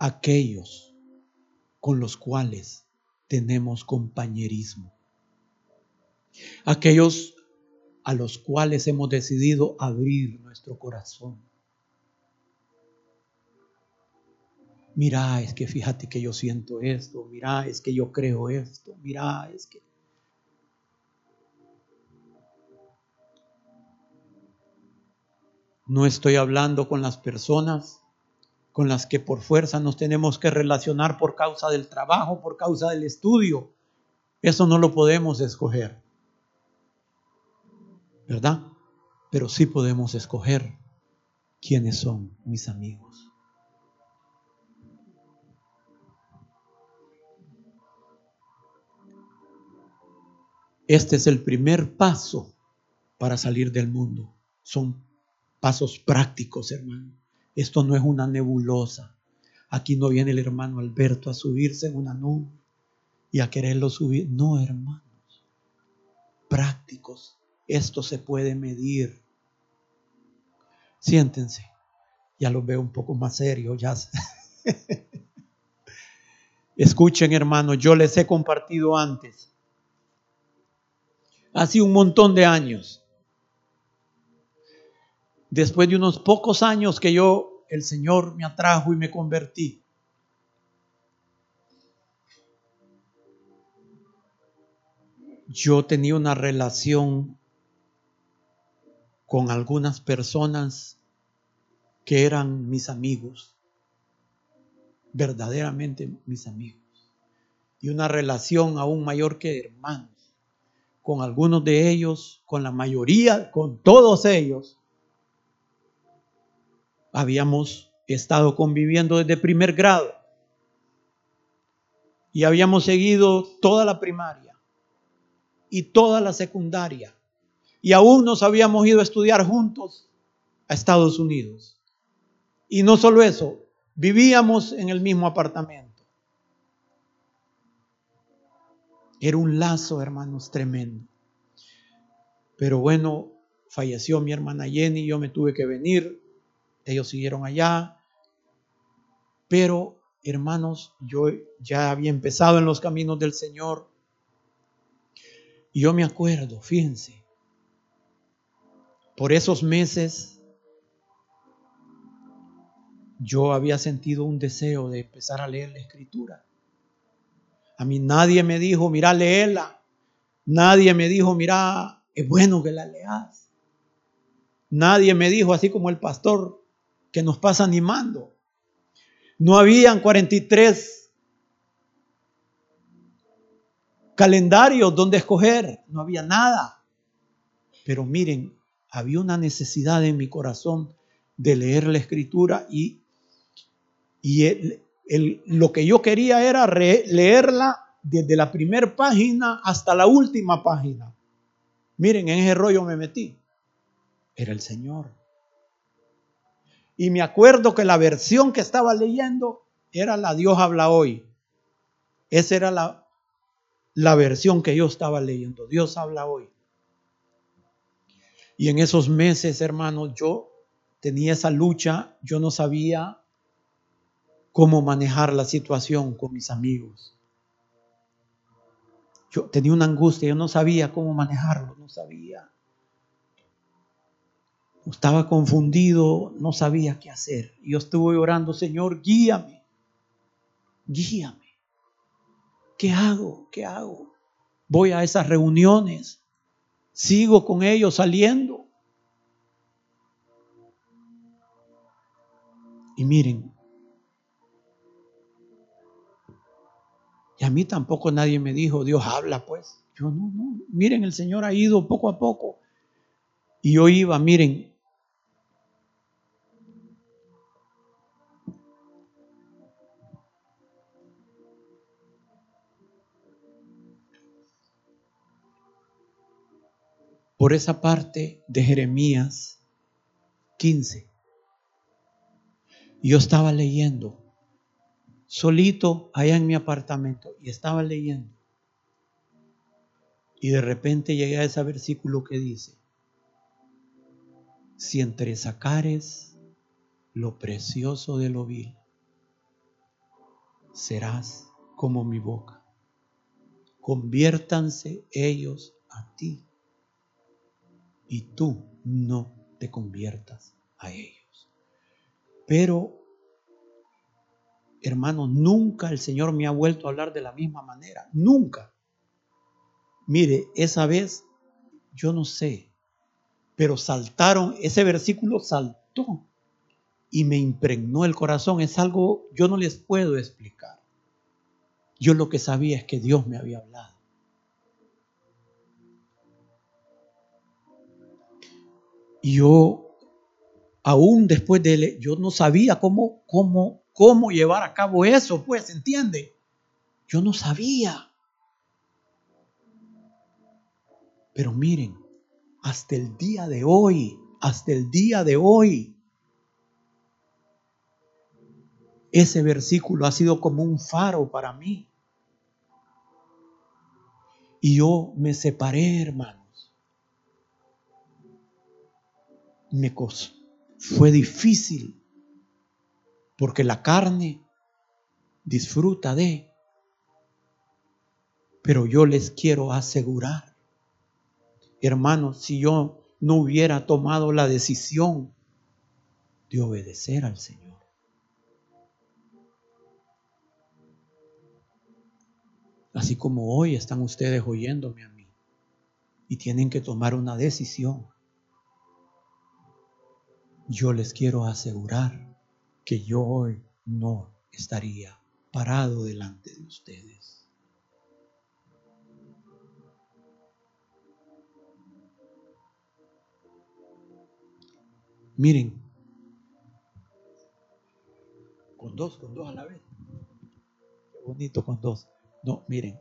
Aquellos con los cuales tenemos compañerismo. Aquellos a los cuales hemos decidido abrir nuestro corazón. Mira, es que fíjate que yo siento esto, mira, es que yo creo esto, mira, es que... No estoy hablando con las personas con las que por fuerza nos tenemos que relacionar por causa del trabajo, por causa del estudio. Eso no lo podemos escoger. ¿Verdad? Pero sí podemos escoger quiénes son mis amigos. Este es el primer paso para salir del mundo. Son pasos prácticos, hermano. Esto no es una nebulosa. Aquí no viene el hermano Alberto a subirse en una nube y a quererlo subir. No, hermanos. Prácticos. Esto se puede medir. Siéntense. Ya los veo un poco más serio. Ya. Escuchen, hermanos, yo les he compartido antes hace un montón de años. Después de unos pocos años que yo, el Señor me atrajo y me convertí. Yo tenía una relación con algunas personas que eran mis amigos, verdaderamente mis amigos, y una relación aún mayor que hermano con algunos de ellos, con la mayoría, con todos ellos, habíamos estado conviviendo desde primer grado y habíamos seguido toda la primaria y toda la secundaria y aún nos habíamos ido a estudiar juntos a Estados Unidos. Y no solo eso, vivíamos en el mismo apartamento. Era un lazo, hermanos, tremendo. Pero bueno, falleció mi hermana Jenny, yo me tuve que venir, ellos siguieron allá. Pero, hermanos, yo ya había empezado en los caminos del Señor. Y yo me acuerdo, fíjense, por esos meses yo había sentido un deseo de empezar a leer la escritura. A mí nadie me dijo, mira, léela. Nadie me dijo, mira, es bueno que la leas. Nadie me dijo, así como el pastor que nos pasa animando. No habían 43 calendarios donde escoger, no había nada. Pero miren, había una necesidad en mi corazón de leer la escritura y, y lo que yo quería era leerla desde la primera página hasta la última página. Miren, en ese rollo me metí. Era el Señor. Y me acuerdo que la versión que estaba leyendo era la Dios habla hoy. Esa era la, la versión que yo estaba leyendo. Dios habla hoy. Y en esos meses, hermanos, yo tenía esa lucha, yo no sabía cómo manejar la situación con mis amigos. Yo tenía una angustia, yo no sabía cómo manejarlo, no sabía. Estaba confundido, no sabía qué hacer. Yo estuve orando, Señor, guíame, guíame. ¿Qué hago? ¿Qué hago? Voy a esas reuniones, sigo con ellos saliendo. Y miren, y a mí tampoco nadie me dijo, Dios habla pues. Yo no, no. Miren, el Señor ha ido poco a poco. Y yo iba, miren, por esa parte de Jeremías 15. Yo estaba leyendo, solito allá en mi apartamento, y estaba leyendo. Y de repente llegué a ese versículo que dice, si entre sacares lo precioso de lo vil, serás como mi boca. Conviértanse ellos a ti y tú no te conviertas a ellos. Pero, hermano, nunca el Señor me ha vuelto a hablar de la misma manera. Nunca. Mire, esa vez, yo no sé, pero saltaron, ese versículo saltó y me impregnó el corazón. Es algo, yo no les puedo explicar. Yo lo que sabía es que Dios me había hablado. Yo, aún después de, él, yo no sabía cómo, cómo, cómo llevar a cabo eso, pues, ¿entiende? Yo no sabía. Pero miren, hasta el día de hoy, hasta el día de hoy, ese versículo ha sido como un faro para mí. Y yo me separé, hermano. Me fue difícil porque la carne disfruta de. Pero yo les quiero asegurar, hermanos, si yo no hubiera tomado la decisión de obedecer al Señor. Así como hoy están ustedes oyéndome a mí y tienen que tomar una decisión yo les quiero asegurar que yo hoy no estaría parado delante de ustedes. Miren, con dos, con dos a la vez. Qué bonito con dos. No, miren,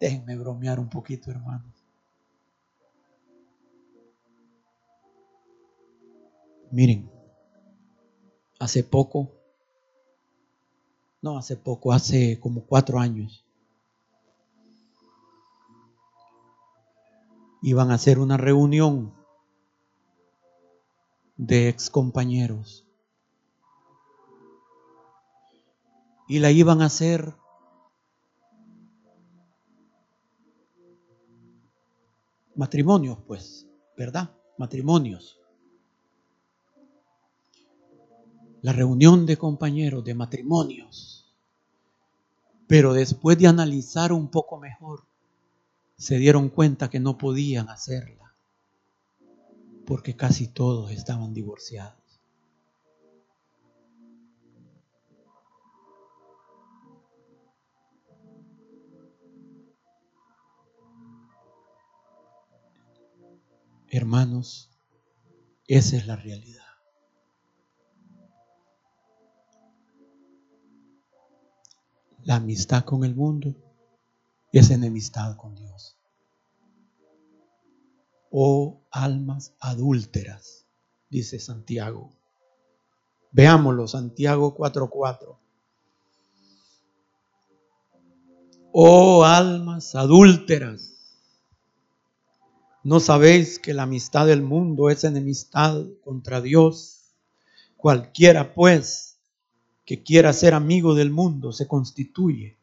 déjenme bromear un poquito, hermanos. Miren, hace poco, no hace poco, hace como cuatro años, iban a hacer una reunión de ex compañeros y la iban a hacer matrimonios, pues, ¿verdad? Matrimonios. La reunión de compañeros de matrimonios. Pero después de analizar un poco mejor, se dieron cuenta que no podían hacerla, porque casi todos estaban divorciados. Hermanos, esa es la realidad. La amistad con el mundo es enemistad con Dios. Oh almas adúlteras, dice Santiago. Veámoslo, Santiago 4:4. Oh almas adúlteras, ¿no sabéis que la amistad del mundo es enemistad contra Dios? Cualquiera pues que quiera ser amigo del mundo se constituye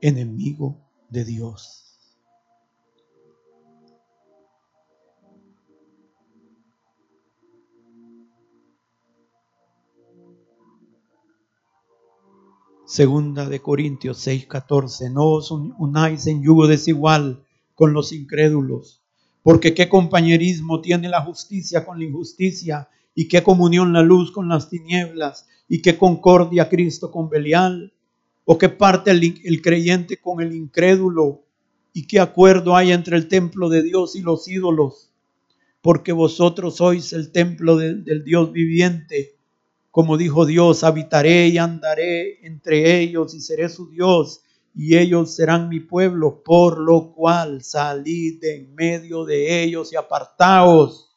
enemigo de Dios. Segunda de Corintios 6:14, no os unáis en yugo desigual con los incrédulos, porque qué compañerismo tiene la justicia con la injusticia y qué comunión la luz con las tinieblas y qué concordia Cristo con Belial, o qué parte el, creyente con el incrédulo, y qué acuerdo hay entre el templo de Dios y los ídolos, porque vosotros sois el templo del Dios viviente. Como dijo Dios, habitaré y andaré entre ellos y seré su Dios, y ellos serán mi pueblo, por lo cual salid de en medio de ellos y apartaos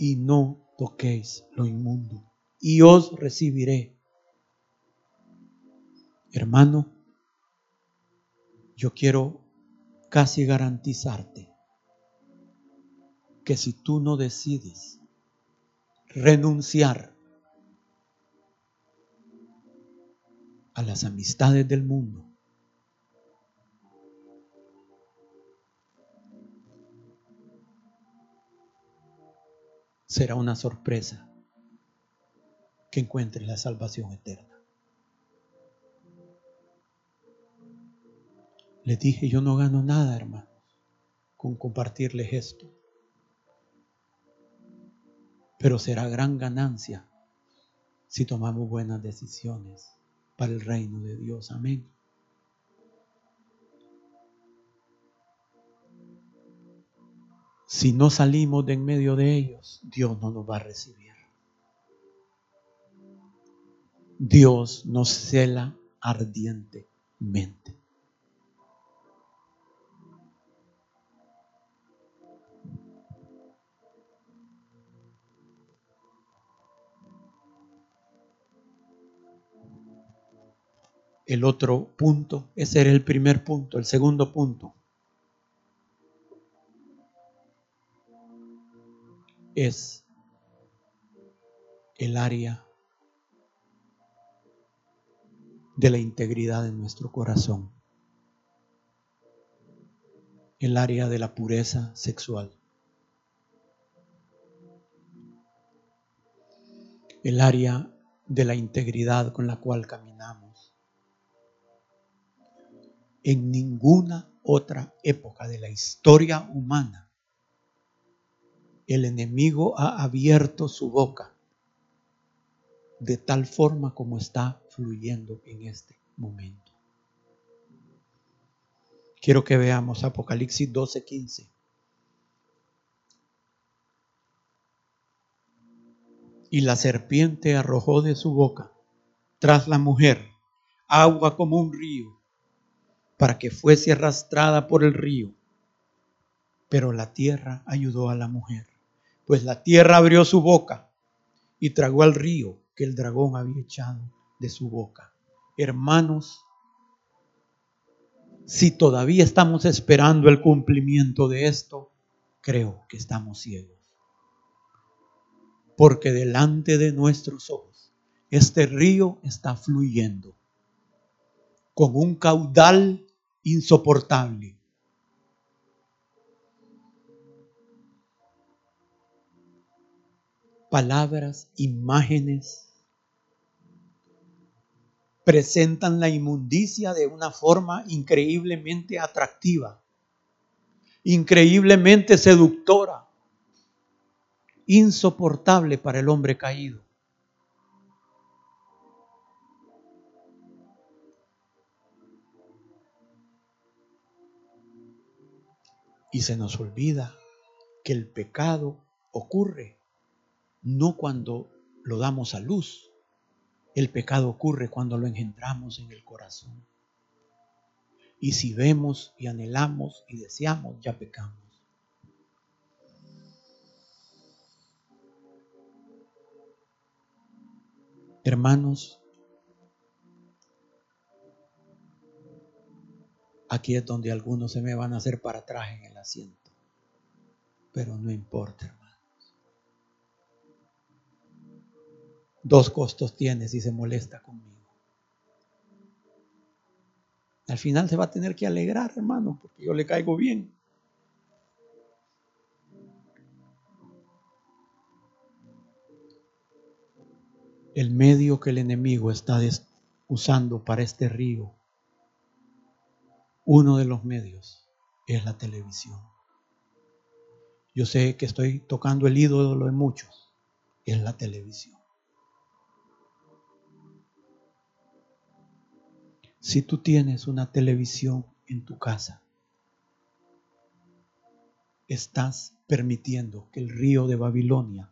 y no toquéis lo inmundo, y os recibiré. Hermano, yo quiero casi garantizarte que si tú no decides renunciar a las amistades del mundo, será una sorpresa que encuentres la salvación eterna. Le dije, yo no gano nada, hermanos, con compartirles esto. Pero será gran ganancia si tomamos buenas decisiones para el reino de Dios. Amén. Si no salimos de en medio de ellos, Dios no nos va a recibir. Dios nos cela ardientemente. El otro punto, ese era el primer punto, el segundo punto. Es el área de la integridad de nuestro corazón, el área de la pureza sexual, el área de la integridad con la cual caminamos. En ninguna otra época de la historia humana el enemigo ha abierto su boca de tal forma como está fluyendo en este momento. Quiero que veamos Apocalipsis 12:15. Y la serpiente arrojó de su boca tras la mujer agua como un río, para que fuese arrastrada por el río. Pero la tierra ayudó a la mujer pues la tierra abrió su boca y tragó al río que el dragón había echado de su boca. Hermanos, si todavía estamos esperando el cumplimiento de esto, creo que estamos ciegos. Porque delante de nuestros ojos este río está fluyendo con un caudal insoportable palabras, imágenes, presentan la inmundicia de una forma increíblemente atractiva, increíblemente seductora, insoportable para el hombre caído. Y se nos olvida que el pecado ocurre no cuando lo damos a luz. El pecado ocurre cuando lo engendramos en el corazón. Y si vemos y anhelamos y deseamos, ya pecamos. Hermanos, aquí es donde algunos se me van a hacer para atrás en el asiento. Pero no importa, Dos costos tiene si se molesta conmigo. Al final se va a tener que alegrar, hermano, porque yo le caigo bien. El medio que el enemigo está usando para este río, uno de los medios es la televisión. Yo sé que estoy tocando el ídolo de muchos, es la televisión. Si tú tienes una televisión en tu casa, estás permitiendo que el río de Babilonia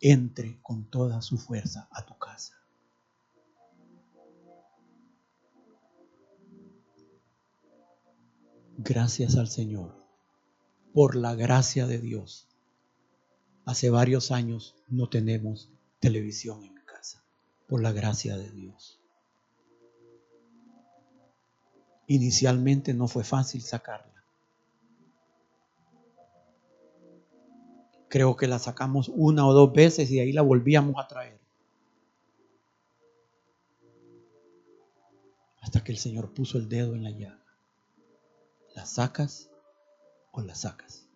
entre con toda su fuerza a tu casa. Gracias al Señor, por la gracia de Dios. Hace varios años no tenemos televisión en casa, por la gracia de Dios. Inicialmente no fue fácil sacarla. Creo que la sacamos una o dos veces y ahí la volvíamos a traer. Hasta que el Señor puso el dedo en la llaga. ¿La sacas o la sacas?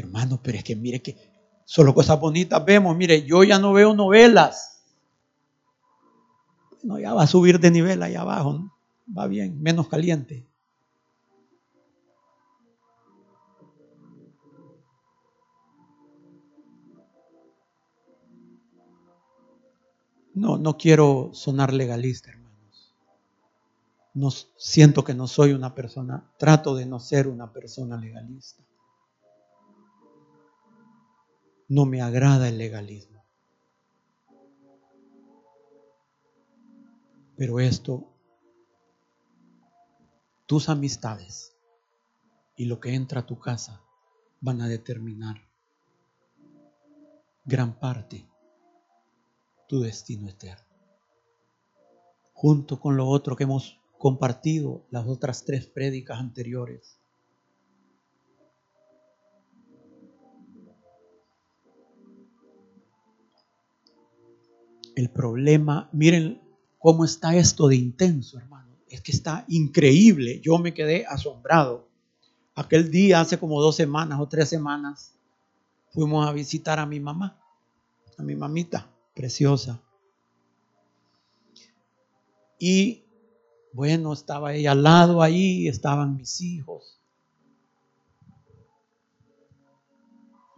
Hermano, pero es que mire que solo cosas bonitas vemos. Mire, yo ya no veo novelas. No, ya va a subir de nivel ahí abajo. Va bien, menos caliente. No, no quiero sonar legalista, hermanos. No, siento que no soy una persona, trato de no ser una persona legalista. No me agrada el legalismo. Pero esto, tus amistades y lo que entra a tu casa van a determinar gran parte tu destino eterno. Junto con lo otro que hemos compartido las otras tres prédicas anteriores El problema, miren cómo está esto de intenso, hermano. Es que está increíble. Yo me quedé asombrado. Aquel día, hace como dos semanas o tres semanas, fuimos a visitar a mi mamá, a mi mamita preciosa. Y bueno, estaba ella al lado ahí, estaban mis hijos.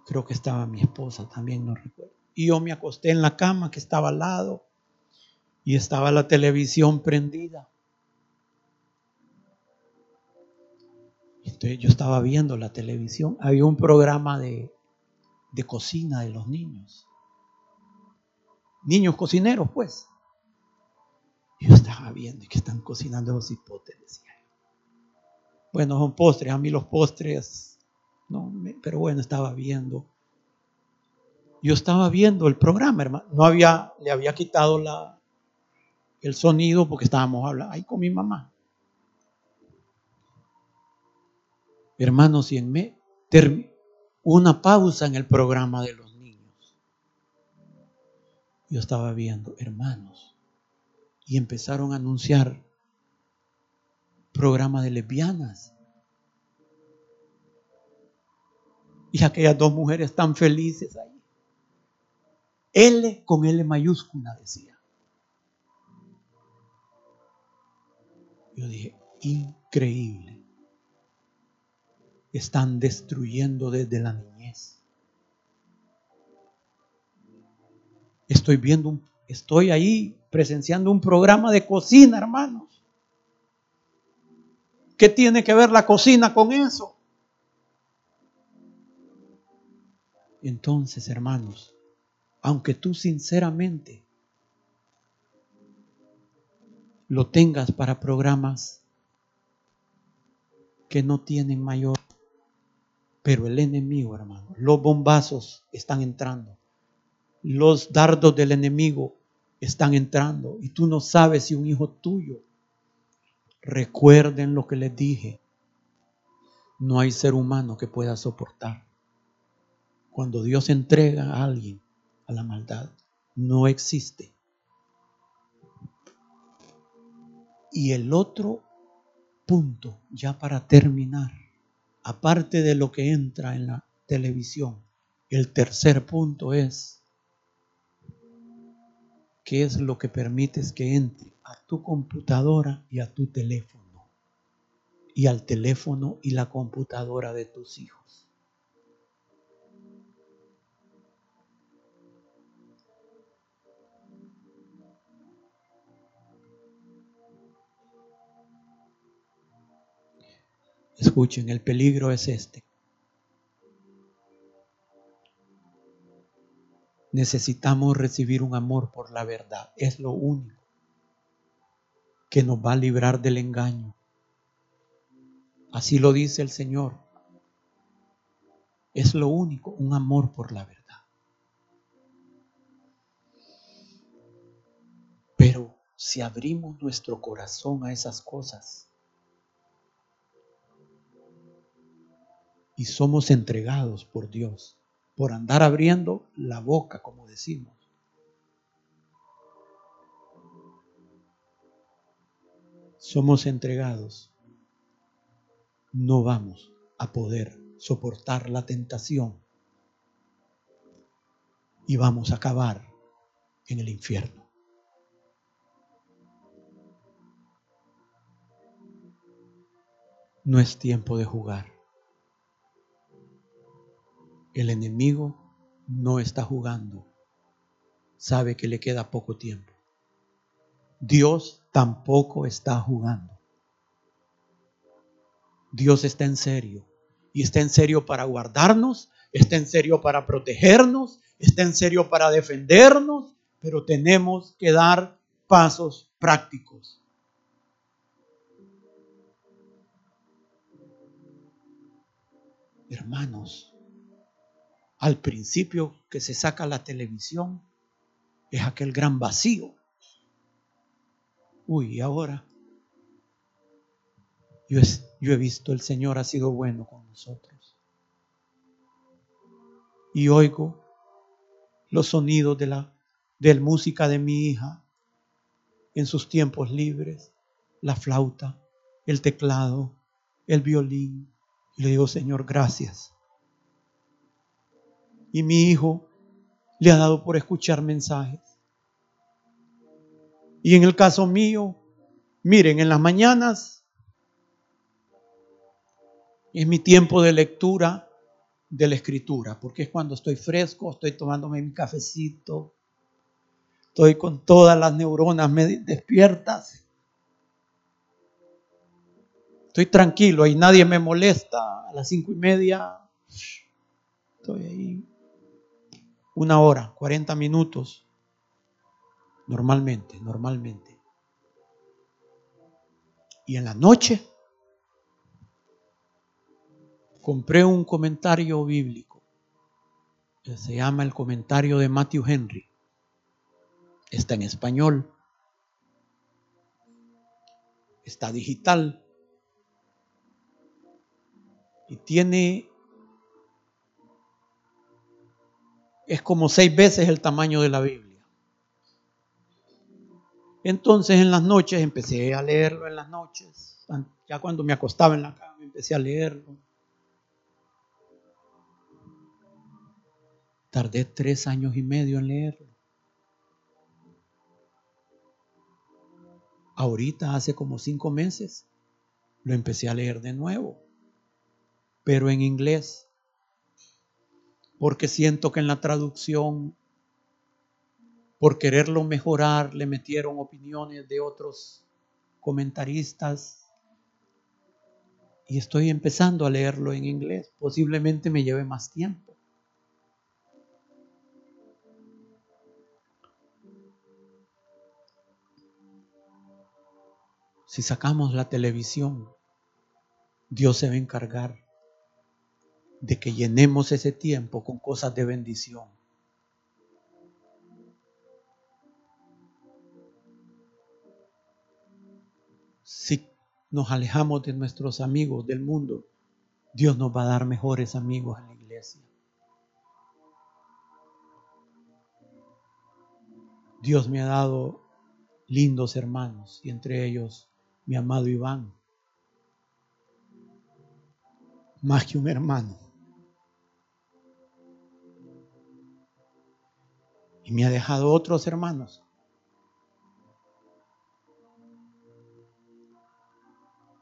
Creo que estaba mi esposa también, no recuerdo. Y yo me acosté en la cama que estaba al lado y estaba la televisión prendida. Entonces yo estaba viendo la televisión. Había un programa de, de cocina de los niños. Niños cocineros, pues. Yo estaba viendo que están cocinando los hipotes, decía Bueno, son postres. A mí los postres, no, pero bueno, estaba viendo yo estaba viendo el programa, hermano. No había, le había quitado la, el sonido porque estábamos hablando ahí con mi mamá. Hermanos, y en me, una pausa en el programa de los niños. Yo estaba viendo, hermanos, y empezaron a anunciar programa de lesbianas. Y aquellas dos mujeres tan felices ahí. L con L mayúscula decía. Yo dije, increíble. Están destruyendo desde la niñez. Estoy viendo, estoy ahí presenciando un programa de cocina, hermanos. ¿Qué tiene que ver la cocina con eso? Entonces, hermanos, aunque tú sinceramente lo tengas para programas que no tienen mayor, pero el enemigo, hermano, los bombazos están entrando, los dardos del enemigo están entrando y tú no sabes si un hijo tuyo, recuerden lo que les dije, no hay ser humano que pueda soportar. Cuando Dios entrega a alguien la maldad, no existe. Y el otro punto, ya para terminar, aparte de lo que entra en la televisión, el tercer punto es qué es lo que permites que entre a tu computadora y a tu teléfono y al teléfono y la computadora de tus hijos. Escuchen, el peligro es este. necesitamos recibir un amor por la verdad. Es lo único que nos va a librar del engaño. Así lo dice el Señor. Es lo único, un amor por la verdad. Pero si abrimos nuestro corazón a esas cosas y somos entregados por Dios, por andar abriendo la boca, como decimos. Somos entregados. No vamos a poder soportar la tentación y vamos a acabar en el infierno. No es tiempo de jugar. El enemigo no está jugando. Sabe que le queda poco tiempo. Dios tampoco está jugando. Dios está en serio. Y está en serio para guardarnos, está en serio para protegernos, está en serio para defendernos, pero tenemos que dar pasos prácticos. Hermanos, al principio que se saca la televisión, es aquel gran vacío. Uy, y ahora yo, yo he visto el Señor ha sido bueno con nosotros. Y oigo los sonidos de la música de mi hija en sus tiempos libres, la flauta, el teclado, el violín. Y le digo, Señor, gracias y mi hijo le ha dado por escuchar mensajes. Y en el caso mío, miren, en las mañanas es mi tiempo de lectura de la escritura, porque es cuando estoy fresco, estoy tomándome mi cafecito, estoy con todas las neuronas despiertas. Estoy tranquilo, y nadie me molesta. A las cinco y media estoy ahí una hora, 40 minutos, normalmente, normalmente. Y en la noche compré un comentario bíblico que se llama el comentario de Matthew Henry. Está en español, está digital y tiene, es como seis veces el tamaño de la Biblia. Entonces en las noches empecé a leerlo en las noches, ya cuando me acostaba en la cama empecé a leerlo. Tardé tres años y medio en leerlo. Ahorita, hace como cinco meses, lo empecé a leer de nuevo, pero en inglés, porque siento que en la traducción, por quererlo mejorar, le metieron opiniones de otros comentaristas y estoy empezando a leerlo en inglés. Posiblemente me lleve más tiempo. Si sacamos la televisión, Dios se va a encargar de que llenemos ese tiempo con cosas de bendición. Si nos alejamos de nuestros amigos del mundo, Dios nos va a dar mejores amigos en la iglesia. Dios me ha dado lindos hermanos y entre ellos mi amado Iván, más que un hermano. Y me ha dejado otros hermanos.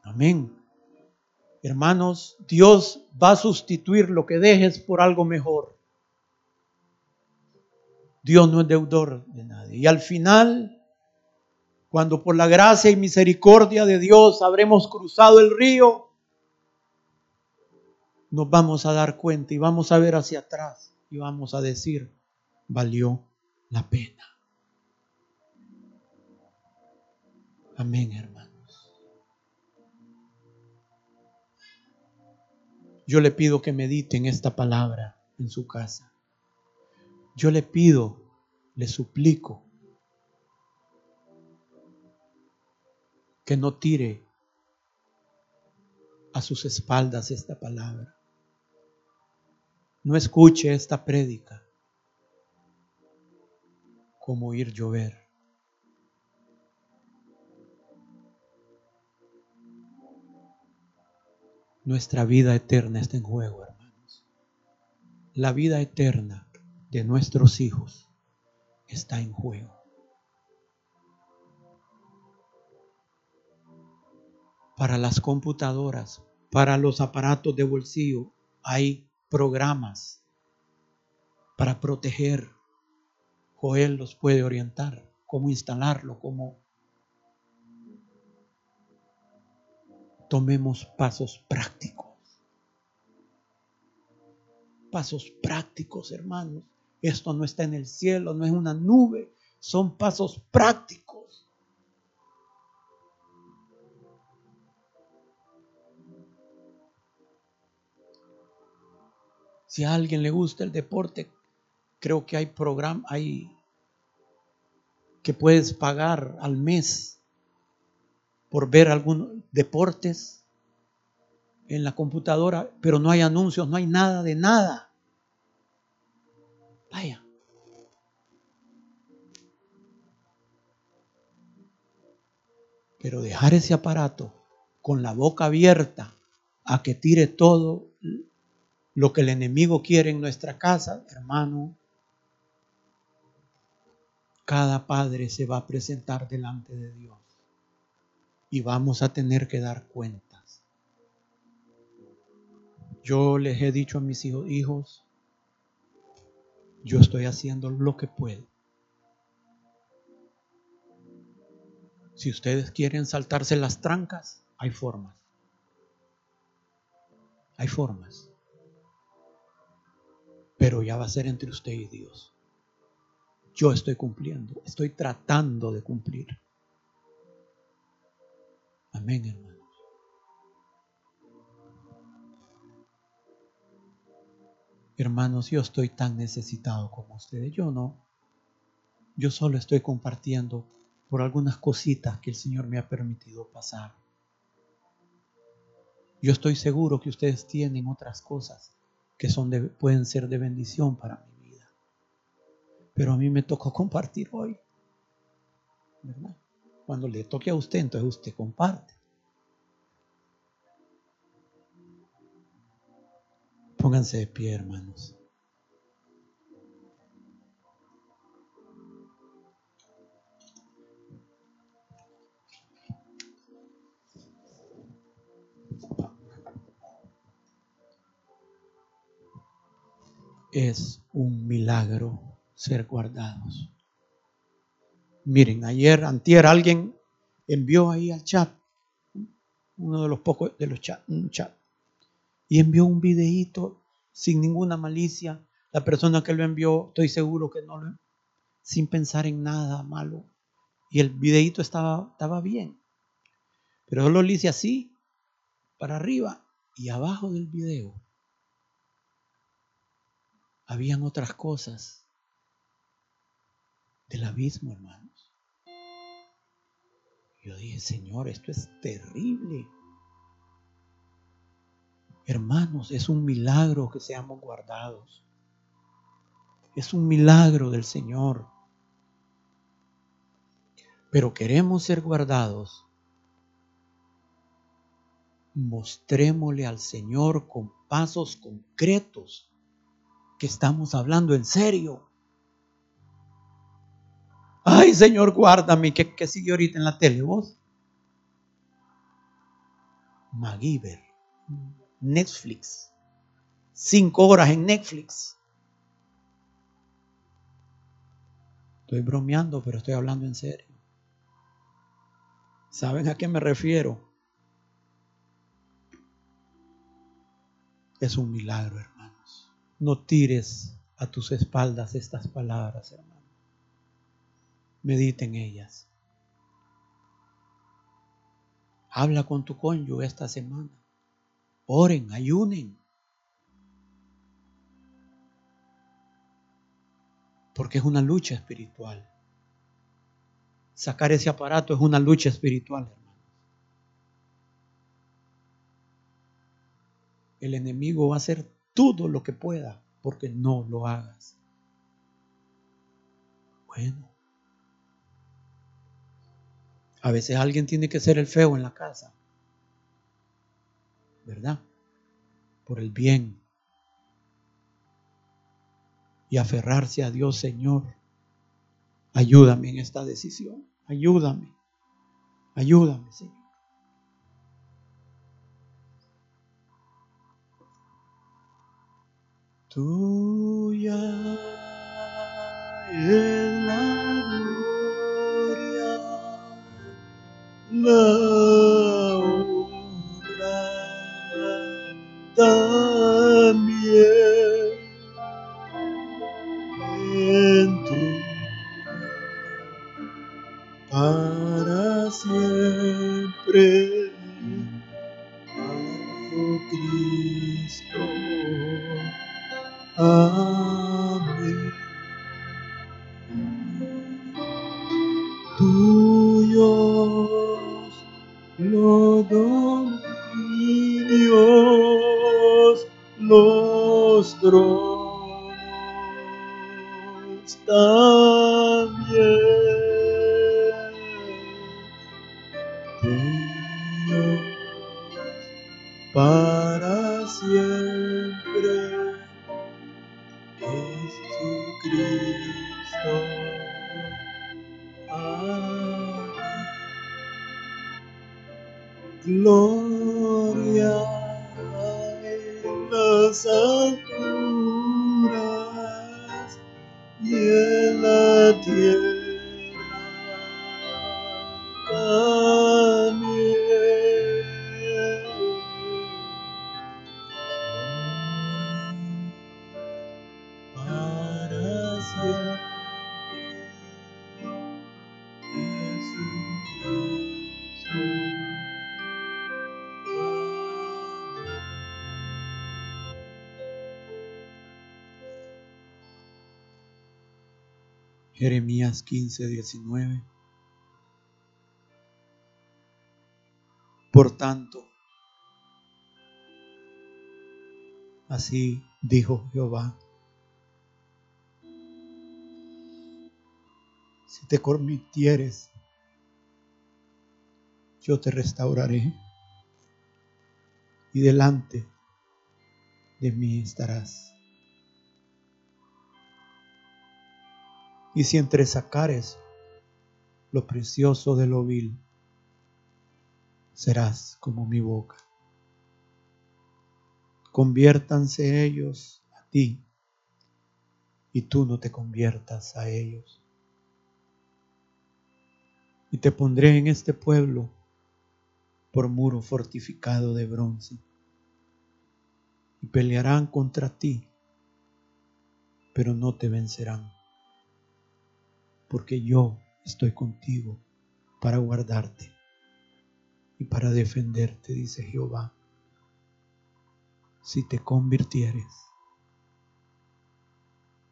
Amén. Hermanos, Dios va a sustituir lo que dejes por algo mejor. Dios no es deudor de nadie. Y al final cuando por la gracia y misericordia de Dios habremos cruzado el río, nos vamos a dar cuenta y vamos a ver hacia atrás y vamos a decir, valió la pena. Amén, hermanos. Yo le pido que mediten esta palabra en su casa. Yo le pido, le suplico que no tire a sus espaldas esta palabra. No escuche esta prédica como ir llover. Nuestra vida eterna está en juego, hermanos. La vida eterna de nuestros hijos está en juego. para las computadoras, para los aparatos de bolsillo, hay programas para proteger. Joel los puede orientar, cómo instalarlo, cómo... Tomemos pasos prácticos. Pasos prácticos, hermanos. Esto no está en el cielo, no es una nube, son pasos prácticos. Si a alguien le gusta el deporte, creo que hay programas, hay que puedes pagar al mes por ver algunos deportes en la computadora, pero no hay anuncios, no hay nada de nada. Vaya. Pero dejar ese aparato con la boca abierta a que tire todo lo que el enemigo quiere en nuestra casa, hermano, cada padre se va a presentar delante de Dios y vamos a tener que dar cuentas. Yo les he dicho a mis hijos, hijos, yo estoy haciendo lo que puedo. Si ustedes quieren saltarse las trancas, hay formas. Hay formas pero ya va a ser entre usted y Dios. Yo estoy cumpliendo, estoy tratando de cumplir. Amén, hermanos. Hermanos, yo estoy tan necesitado como ustedes. Yo no. Yo solo estoy compartiendo por algunas cositas que el Señor me ha permitido pasar. Yo estoy seguro que ustedes tienen otras cosas que son de, pueden ser de bendición para vida. Pero a mí me tocó compartir hoy. ¿verdad? Cuando le toque a usted, entonces usted comparte. Pónganse de pie, hermanos. Es un milagro ser guardados. Miren, ayer, antier, alguien envió ahí al chat, uno de los pocos de los chats, un chat, y envió un videíto sin ninguna malicia. La persona que lo envió, estoy seguro que no lo, sin pensar en nada malo. Y el videíto estaba, estaba bien. Pero solo lo hice así, para arriba y abajo del video. Habían otras cosas del abismo, hermanos. Yo dije, Señor, esto es terrible. Hermanos, es un milagro que seamos guardados. Es un milagro del Señor. Pero queremos ser guardados. Mostrémosle al Señor con pasos concretos que estamos hablando en serio. Señor, guárdame. ¿Qué, qué sigue ahorita en la tele vos? MacGyver. Netflix. Cinco horas en Netflix. Estoy bromeando, pero estoy hablando en serio. ¿Saben a qué me refiero? Es un milagro, hermanos. No tires a tus espaldas estas palabras, hermanos. Mediten ellas. Habla con tu cónyuge esta semana. Oren, ayunen. Porque es una lucha espiritual. Sacar ese aparato es una lucha espiritual, hermanos. El enemigo va a hacer todo lo que pueda porque no lo hagas. Bueno. A veces alguien tiene que ser el feo en la casa. ¿verdad? Por el bien. Y aferrarse a Dios, Señor. Ayúdame en esta decisión. Ayúdame. Ayúdame, Señor. Tuya Laura también entró para siempre Cristo. Ah, gloria, Jeremías 15, 19. Por tanto, Así dijo Jehová. Si te convirtieres, yo te restauraré y delante de mí estarás. Y si entresacares lo precioso de lo vil, serás como mi boca. Conviértanse ellos a ti y tú no te conviertas a ellos. Y te pondré en este pueblo por muro fortificado de bronce. Y pelearán contra ti, pero no te vencerán, porque yo estoy contigo para guardarte y para defenderte, dice Jehová, si te convirtieres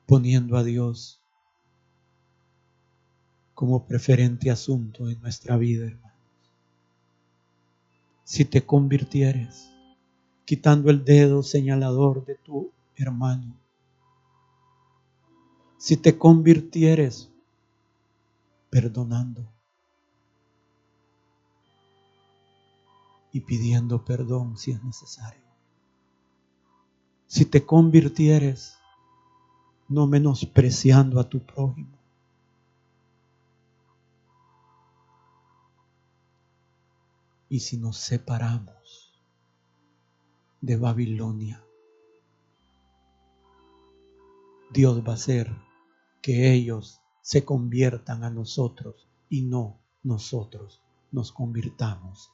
poniendo a Dios como preferente asunto en nuestra vida, hermanos. Si te convirtieres quitando el dedo señalador de tu hermano. Si te convirtieres perdonando y pidiendo perdón si es necesario. Si te convirtieres no menospreciando a tu prójimo. Y si nos separamos de Babilonia, Dios va a hacer que ellos se conviertan a nosotros y no nosotros nos convirtamos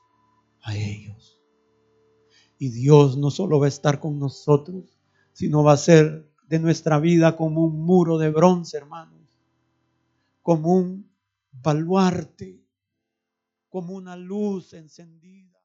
a ellos. Y Dios no solo va a estar con nosotros, sino va a ser de nuestra vida como un muro de bronce, hermanos, como un baluarte, como una luz encendida.